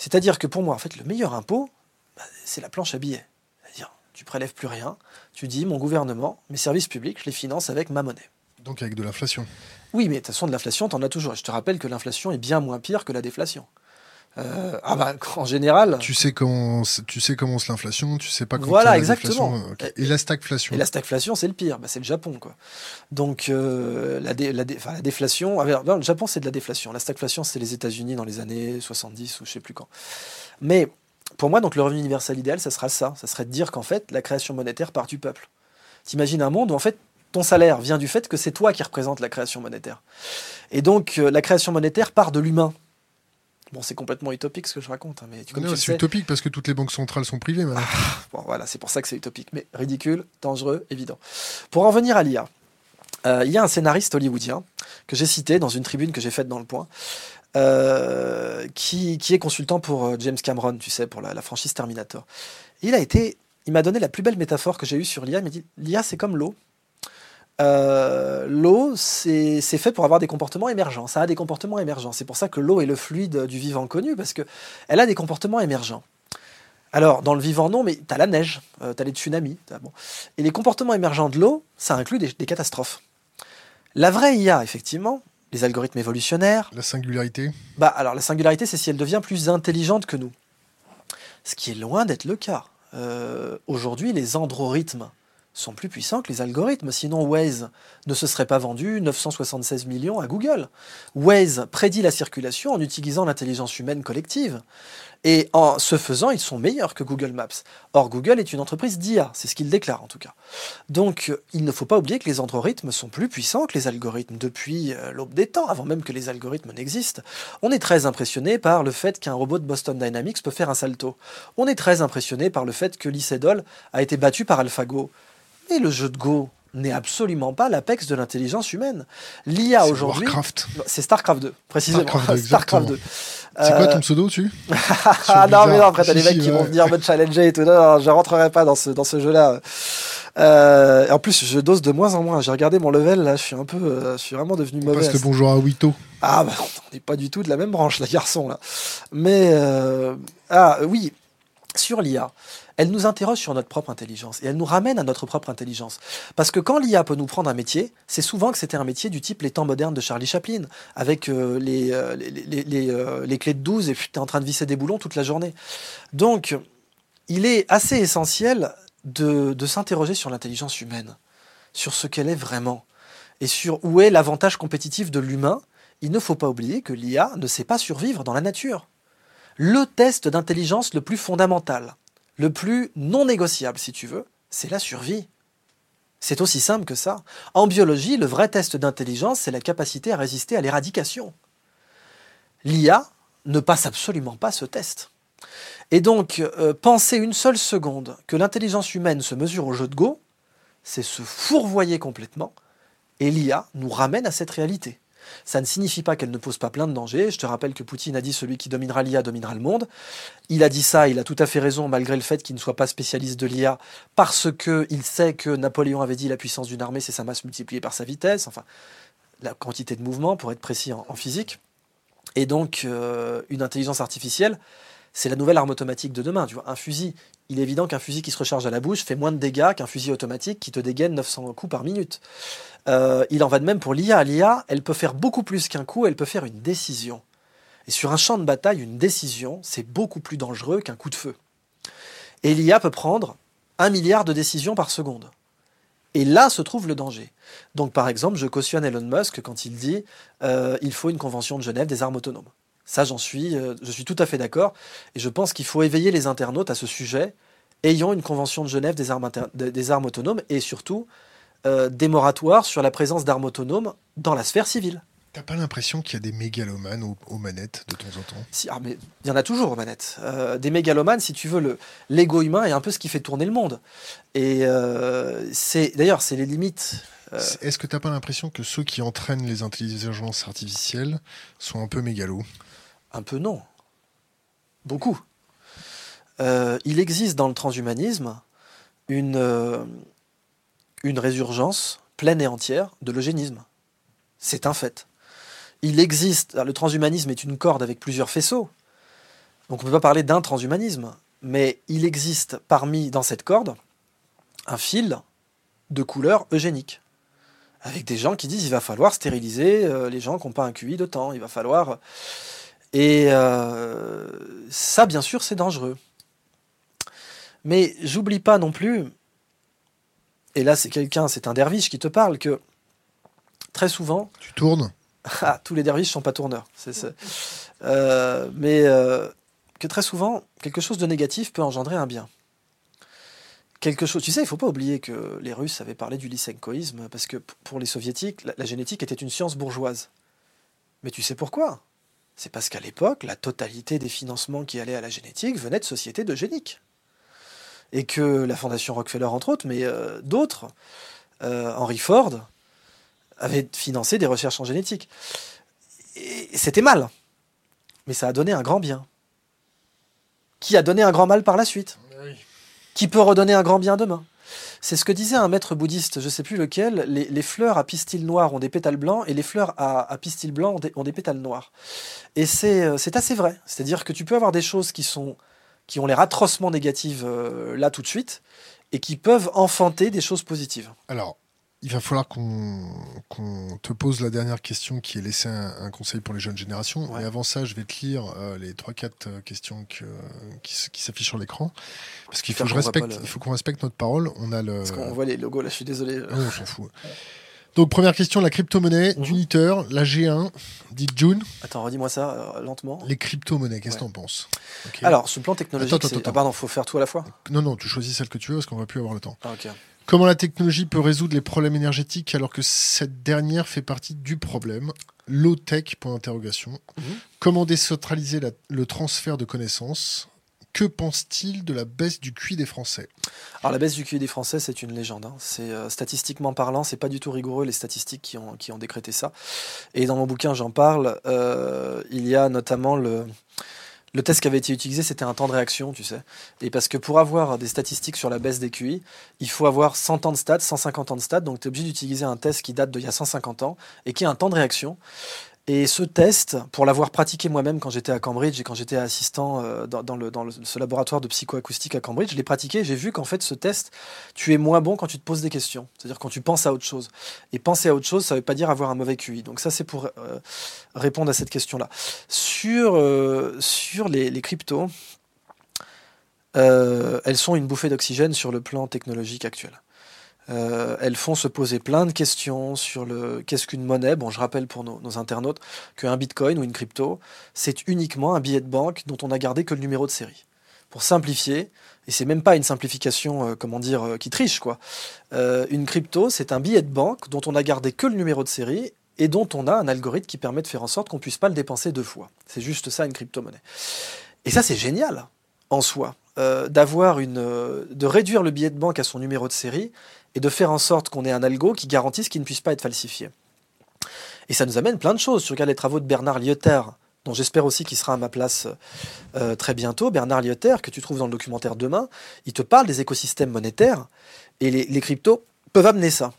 C'est-à-dire que pour moi, en fait, le meilleur impôt, bah, c'est la planche à billets. C'est-à-dire, tu prélèves plus rien, tu dis, mon gouvernement, mes services publics, je les finance avec ma monnaie. Donc avec de l'inflation. Oui, mais de toute façon, de l'inflation, tu en as toujours. je te rappelle que l'inflation est bien moins pire que la déflation. Euh, ah bah, en général. Tu sais comment, tu sais comment c'est l'inflation, tu sais pas comment. Voilà, exactement. Et la stagflation. Et la stagflation, c'est le pire. Bah, c'est le Japon, quoi. Donc euh, la, la, déflation. Ah, le Japon, c'est de la déflation. La stagflation, c'est les États-Unis dans les années 70 ou je sais plus quand. Mais pour moi, donc le revenu universel idéal, ça sera ça. Ça serait de dire qu'en fait, la création monétaire part du peuple. T'imagines un monde où en fait ton salaire vient du fait que c'est toi qui représente la création monétaire. Et donc euh, la création monétaire part de l'humain. Bon, c'est complètement utopique ce que je raconte. Hein, mais tu, non, c'est utopique parce que toutes les banques centrales sont privées maintenant. Ah, bon, voilà, c'est pour ça que c'est utopique. Mais ridicule, dangereux, évident. Pour en venir à l'IA, euh, il y a un scénariste hollywoodien que j'ai cité dans une tribune que j'ai faite dans Le Point, qui, qui, est consultant pour James Cameron, tu sais, pour la, la franchise Terminator. Il a été, il m'a donné la plus belle métaphore que j'ai eue sur l'IA. Il m'a dit l'IA, c'est comme l'eau. Euh, l'eau, c'est fait pour avoir des comportements émergents. Ça a des comportements émergents. C'est pour ça que l'eau est le fluide du vivant connu, parce qu'elle a des comportements émergents. Alors, dans le vivant, non, mais tu as la neige, euh, tu as les tsunamis. bon. Et les comportements émergents de l'eau, ça inclut des, des, catastrophes. La vraie IA, effectivement, les algorithmes évolutionnaires. La singularité Bah, alors, la singularité, c'est si elle devient plus intelligente que nous. Ce qui est loin d'être le cas. Euh, aujourd'hui, les androrithmes sont plus puissants que les algorithmes. Sinon, Waze ne se serait pas vendu 976 millions à Google. Waze prédit la circulation en utilisant l'intelligence humaine collective. Et en ce faisant, ils sont meilleurs que Google Maps. Or, Google est une entreprise d'IA, c'est ce qu'il déclare en tout cas. Donc, il ne faut pas oublier que les androrithmes sont plus puissants que les algorithmes depuis euh, l'aube des temps, avant même que les algorithmes n'existent. On est très impressionné par le fait qu'un robot de Boston Dynamics peut faire un salto. On est très impressionné par le fait que Lycédol a été battu par AlphaGo. Mais le jeu de Go n'est absolument pas l'apex de l'intelligence humaine. L'IA aujourd'hui. C'est StarCraft 2, précisément. StarCraft 2. C'est quoi ton pseudo tu Ah non, mais non, après t'as des mecs qui vont venir me challenger et tout. Non, je rentrerai pas dans ce, dans ce jeu-là. Euh, en plus, je dose de moins en moins. J'ai regardé mon level, là, je suis un peu. Euh, je suis vraiment devenu mauvais. Parce que bonjour à Wito. Ah, bah, on n'est pas du tout de la même branche, la garçon, là. Mais. Euh, ah, oui, sur l'IA elle nous interroge sur notre propre intelligence et elle nous ramène à notre propre intelligence. Parce que quand l'IA peut nous prendre un métier, c'est souvent que c'était un métier du type les temps modernes de Charlie Chaplin, avec euh, euh, les, euh, les, clés de 12 et tu es en train de visser des boulons toute la journée. Donc, il est assez essentiel de s'interroger sur l'intelligence humaine, sur ce qu'elle est vraiment, et sur où est l'avantage compétitif de l'humain. Il ne faut pas oublier que l'IA ne sait pas survivre dans la nature. Le test d'intelligence le plus fondamental, le plus non négociable, si tu veux, c'est la survie. C'est aussi simple que ça. En biologie, le vrai test d'intelligence, c'est la capacité à résister à l'éradication. L'IA ne passe absolument pas ce test. Et donc, euh, penser une seule seconde que l'intelligence humaine se mesure au jeu de Go, c'est se fourvoyer complètement, et l'IA nous ramène à cette réalité. Ça ne signifie pas qu'elle ne pose pas plein de dangers. Je te rappelle que Poutine a dit celui qui dominera l'IA dominera le monde. Il a dit ça, il a tout à fait raison, malgré le fait qu'il ne soit pas spécialiste de l'IA, parce qu'il sait que Napoléon avait dit la puissance d'une armée, c'est sa masse multipliée par sa vitesse, enfin, la quantité de mouvement, pour être précis en, physique. Et donc, euh, une intelligence artificielle, c'est la nouvelle arme automatique de demain. Tu vois, un fusil, il est évident qu'un fusil qui se recharge à la bouche fait moins de dégâts qu'un fusil automatique qui te dégaine 900 coups par minute. Euh, il en va de même pour l'IA. L'IA, elle peut faire beaucoup plus qu'un coup, elle peut faire une décision. Et sur un champ de bataille, une décision, c'est beaucoup plus dangereux qu'un coup de feu. Et l'IA peut prendre un milliard de décisions par seconde. Et là se trouve le danger. Donc par exemple, je cautionne Elon Musk quand il dit euh, il faut une convention de Genève des armes autonomes. Ça, j'en suis, euh, je suis tout à fait d'accord. Et je pense qu'il faut éveiller les internautes à ce sujet. Ayant une convention de Genève des armes, des armes autonomes et surtout euh, des moratoires sur la présence d'armes autonomes dans la sphère civile. T'as pas l'impression qu'il y a des mégalomanes aux, manettes de temps en temps? Si, ah, mais Il y en a toujours aux manettes. Euh, des mégalomanes, si tu veux, l'ego humain est un peu ce qui fait tourner le monde. Et euh, c'est d'ailleurs, c'est les limites. Est-ce que t'as pas l'impression que ceux qui entraînent les intelligences artificielles sont un peu mégalos? Un peu non. Beaucoup. il existe dans le transhumanisme une, une résurgence pleine et entière de l'eugénisme. C'est un fait. Il existe, le transhumanisme est une corde avec plusieurs faisceaux, donc on ne peut pas parler d'un transhumanisme, mais il existe parmi, dans cette corde, un fil de couleur eugénique, avec des gens qui disent il va falloir stériliser euh, les gens qui n'ont pas un QI de temps, il va falloir... Et euh, ça, bien sûr, c'est dangereux. Mais j'oublie pas non plus et là c'est quelqu'un, c'est un derviche qui te parle, que très souvent... Tu tournes ah, tous les derviches sont pas tourneurs. Euh, mais euh, que très souvent, quelque chose de négatif peut engendrer un bien. Quelque chose. Tu sais, il faut pas oublier que les Russes avaient parlé du lysenkoïsme parce que pour les soviétiques, la, la génétique était une science bourgeoise. Mais tu sais pourquoi? C'est parce qu'à l'époque, la totalité des financements qui allaient à la génétique venaient de sociétés eugéniques et que la Fondation Rockefeller, entre autres, mais euh, d'autres, euh, Henry Ford, avait financé des recherches en génétique. Et c'était mal. mais ça a donné un grand bien. Qui a donné un grand mal par la suite Qui peut redonner un grand bien demain c'est ce que disait un maître bouddhiste, je ne sais plus lequel, les, fleurs à pistil noir ont des pétales blancs et les fleurs à, pistil blanc ont des, pétales noirs. Et euh, c'est assez vrai. C'est-à-dire que tu peux avoir des choses qui, sont, qui ont l'air atrocement négatives euh, là tout de suite et qui peuvent enfanter des choses positives. Alors, il va falloir qu'on te pose la dernière question qui est laisser un, conseil pour les jeunes générations. Et avant ça, je vais te lire euh, les 3-4 euh, questions qui, qui s'affichent sur l'écran. Parce qu'il faut, qu'on respecte notre parole. On a le... Parce qu'on voit les logos, là, je suis désolé. Non, on s'en fout. Donc, première question, la crypto-monnaie mmh. d'Uniteur, la G1, dit June. Attends, redis-moi ça euh, lentement. Les crypto-monnaies, qu'est-ce que tu en penses Alors, ce plan technologique, attends, attends, pardon, faut faire tout à la fois Non, non, tu choisis celle que tu veux parce qu'on va plus avoir le temps. Ah. Comment la technologie peut résoudre les problèmes énergétiques alors que cette dernière fait partie du problème? Low tech, point d'interrogation. Mhm. Comment décentraliser le transfert de connaissances que pense-t-il de la baisse du QI des Français? Alors la baisse du QI des Français, c'est une légende. Hein. C'est euh, statistiquement parlant, c'est pas du tout rigoureux les statistiques qui ont, qui ont décrété ça. Et dans mon bouquin, j'en parle. Euh, il y a notamment le le test qui avait été utilisé, c'était un temps de réaction, tu sais. Et parce que pour avoir des statistiques sur la baisse des QI, il faut avoir 100 ans de stats, 150 ans de stats. Donc tu es obligé d'utiliser un test qui date d'il y a 150 ans et qui a un temps de réaction. Et ce test, pour l'avoir pratiqué moi-même quand j'étais à Cambridge et quand j'étais assistant euh, dans, ce laboratoire de psychoacoustique à Cambridge, je l'ai pratiqué j'ai vu qu'en fait ce test, tu es moins bon quand tu te poses des questions. C'est-à-dire quand tu penses à autre chose. Et penser à autre chose, ça ne veut pas dire avoir un mauvais QI. Donc ça, c'est pour euh, répondre à cette question-là. Sur, euh, les cryptos, elles sont une bouffée d'oxygène sur le plan technologique actuel. Euh, elles font se poser plein de questions sur le qu'est-ce qu'une monnaie? Bon, je rappelle pour nos, internautes qu'un bitcoin ou une crypto, c'est uniquement un billet de banque dont on a gardé que le numéro de série. Pour simplifier, et c'est même pas une simplification, euh, comment dire, euh, qui triche quoi. une crypto, c'est un billet de banque dont on a gardé que le numéro de série et dont on a un algorithme qui permet de faire en sorte qu'on puisse pas le dépenser deux fois. C'est juste ça une crypto-monnaie. Et ça, c'est génial en soi. d'avoir une, de réduire le billet de banque à son numéro de série et de faire en sorte qu'on ait un algo qui garantisse qu'il ne puisse pas être falsifié. Et ça nous amène plein de choses. Tu regardes les travaux de Bernard Lyotter, dont j'espère aussi qu'il sera à ma place euh, très bientôt. Bernard Lyotter, que tu trouves dans le documentaire Demain, il te parle des écosystèmes monétaires et les, cryptos peuvent amener ça.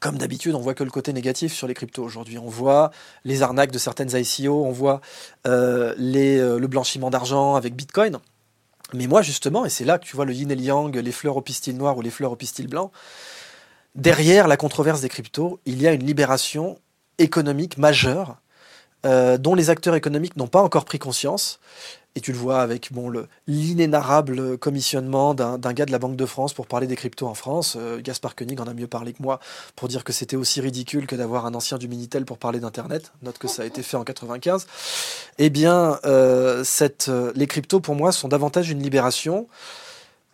Comme d'habitude, on voit que le côté négatif sur les cryptos aujourd'hui. On voit les arnaques de certaines ICO, on voit euh, euh, le blanchiment d'argent avec Bitcoin. Mais moi, justement, et c'est là que tu vois le yin et le yang, les fleurs au pistil noir ou les fleurs au pistil blanc, derrière la controverse des cryptos, il y a une libération économique majeure euh, dont les acteurs économiques n'ont pas encore pris conscience et tu le vois avec bon, l'inénarrable commissionnement d'un gars de la Banque de France pour parler des cryptos en France. Euh, Gaspard Koenig en a mieux parlé que moi pour dire que c'était aussi ridicule que d'avoir un ancien du Minitel pour parler d'Internet. Note que ça a été fait en 95. Eh bien, euh, les cryptos, pour moi, sont davantage une libération,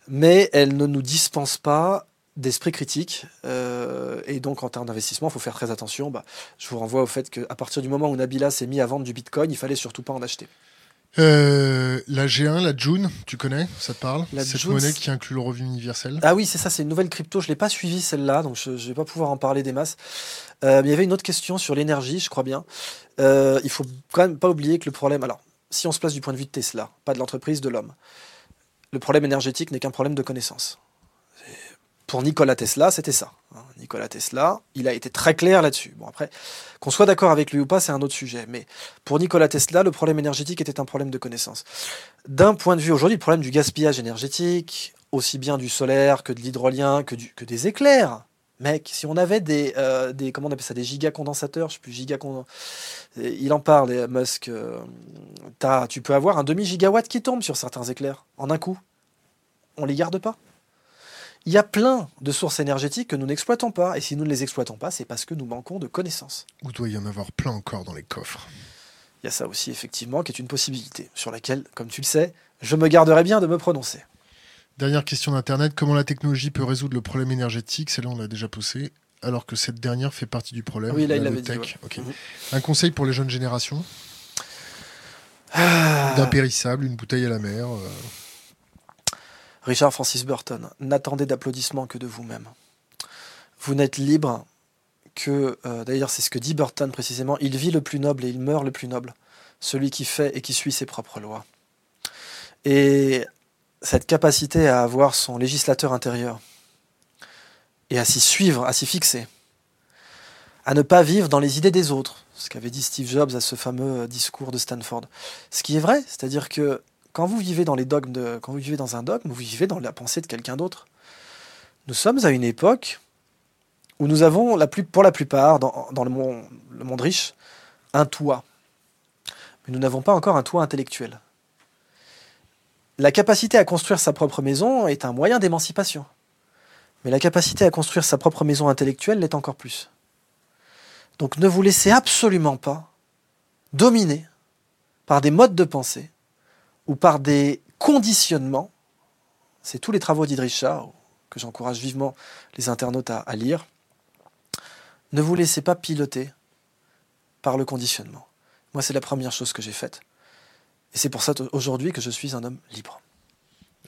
mais elles ne nous dispensent pas d'esprit critique. et donc, en termes d'investissement, il faut faire très attention. Bah, je vous renvoie au fait qu'à partir du moment où Nabila s'est mis à vendre du Bitcoin, il fallait surtout pas en acheter. Euh, la G1, la June, tu connais Ça te parle la Cette monnaie qui inclut le revenu universel Ah oui, c'est ça, c'est une nouvelle crypto. Je ne l'ai pas suivie celle-là, donc je ne vais pas pouvoir en parler des masses. Euh, il y avait une autre question sur l'énergie, je crois bien. Euh, il faut quand même pas oublier que le problème. Alors, si on se place du point de vue de Tesla, pas de l'entreprise, de l'homme, le problème énergétique n'est qu'un problème de connaissance. Pour Nikola Tesla, c'était ça. Hein, Nikola Tesla, il a été très clair là-dessus. Bon, après, qu'on soit d'accord avec lui ou pas, c'est un autre sujet. Mais pour Nikola Tesla, le problème énergétique était un problème de connaissance. D'un point de vue aujourd'hui, le problème du gaspillage énergétique, aussi bien du solaire que de l'hydrolien, que, des éclairs. Mec, si on avait des, euh, des comment on appelle ça, des gigacondensateurs, je sais plus, il en parle, Musk, euh, tu peux avoir un demi-gigawatt qui tombe sur certains éclairs, en un coup. On les garde pas il y a plein de sources énergétiques que nous n'exploitons pas. Et si nous ne les exploitons pas, c'est parce que nous manquons de connaissances. Ou doit y en avoir plein encore dans les coffres Il y a ça aussi, effectivement, qui est une possibilité, sur laquelle, comme tu le sais, je me garderai bien de me prononcer. Dernière question d'Internet. Comment la technologie peut résoudre le problème énergétique? Celle-là, on l'a déjà posé. Alors que cette dernière fait partie du problème. Oui, là, il l'avait dit. Mhm. Un conseil pour les jeunes générations? Ah. D'impérissable, une bouteille à la mer. Euh. Richard Francis Burton, n'attendez d'applaudissements que de vous-même. Vous n'êtes libre que, euh, d'ailleurs c'est ce que dit Burton précisément, il vit le plus noble et il meurt le plus noble. celui qui fait et qui suit ses propres lois. Et cette capacité à avoir son législateur intérieur et à s'y suivre, à s'y fixer, à ne pas vivre dans les idées des autres, ce qu'avait dit Steve Jobs à ce fameux discours de Stanford. Ce qui est vrai, c'est-à-dire que quand vous vivez dans un dogme, vous vivez dans la pensée de quelqu'un d'autre. Nous sommes à une époque où nous avons, pour la plupart, dans, le monde riche, un toit. Mais nous n'avons pas encore un toit intellectuel. La capacité à construire sa propre maison est un moyen d'émancipation. Mais la capacité à construire sa propre maison intellectuelle l'est encore plus. Donc ne vous laissez absolument pas dominer par des modes de pensée ou par des conditionnements. C'est tous les travaux d'Idrisha que j'encourage vivement les internautes à, à lire. Ne vous laissez pas piloter par le conditionnement. Moi, c'est la première chose que j'ai faite. Et c'est pour ça aujourd'hui que je suis un homme libre.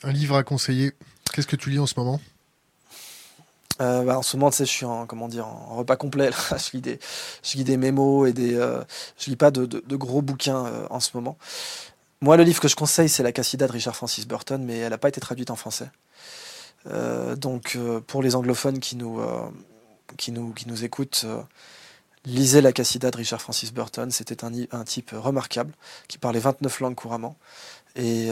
Un livre à conseiller. Qu'est-ce que tu lis en ce moment? Euh, bah, en ce moment, tu sais, je suis en, comment dire, en repas complet. je, lis des, je lis des mémos et des. Euh, je lis pas de, de, gros bouquins euh, en ce moment. Moi, le livre que je conseille, c'est La Cassida de Richard Francis Burton, mais elle n'a pas été traduite en français. donc, pour les anglophones qui nous, nous écoutent, lisez La Cassida de Richard Francis Burton. C'était un, un, type remarquable qui parlait 29 langues couramment et,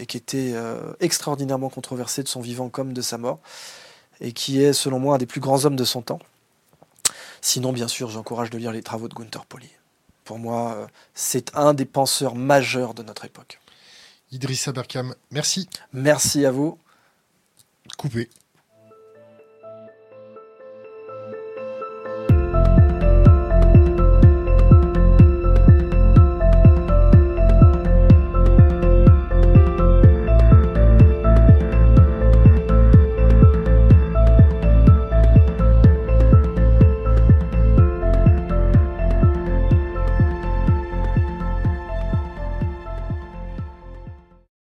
et qui était extraordinairement controversé de son vivant comme de sa mort et qui est, selon moi, un des plus grands hommes de son temps. Sinon, bien sûr, j'encourage de lire les travaux de Gunther Pauli. Pour moi, euh, c'est un des penseurs majeurs de notre époque. Idrissa Berkham, merci. Merci à vous. Coupé.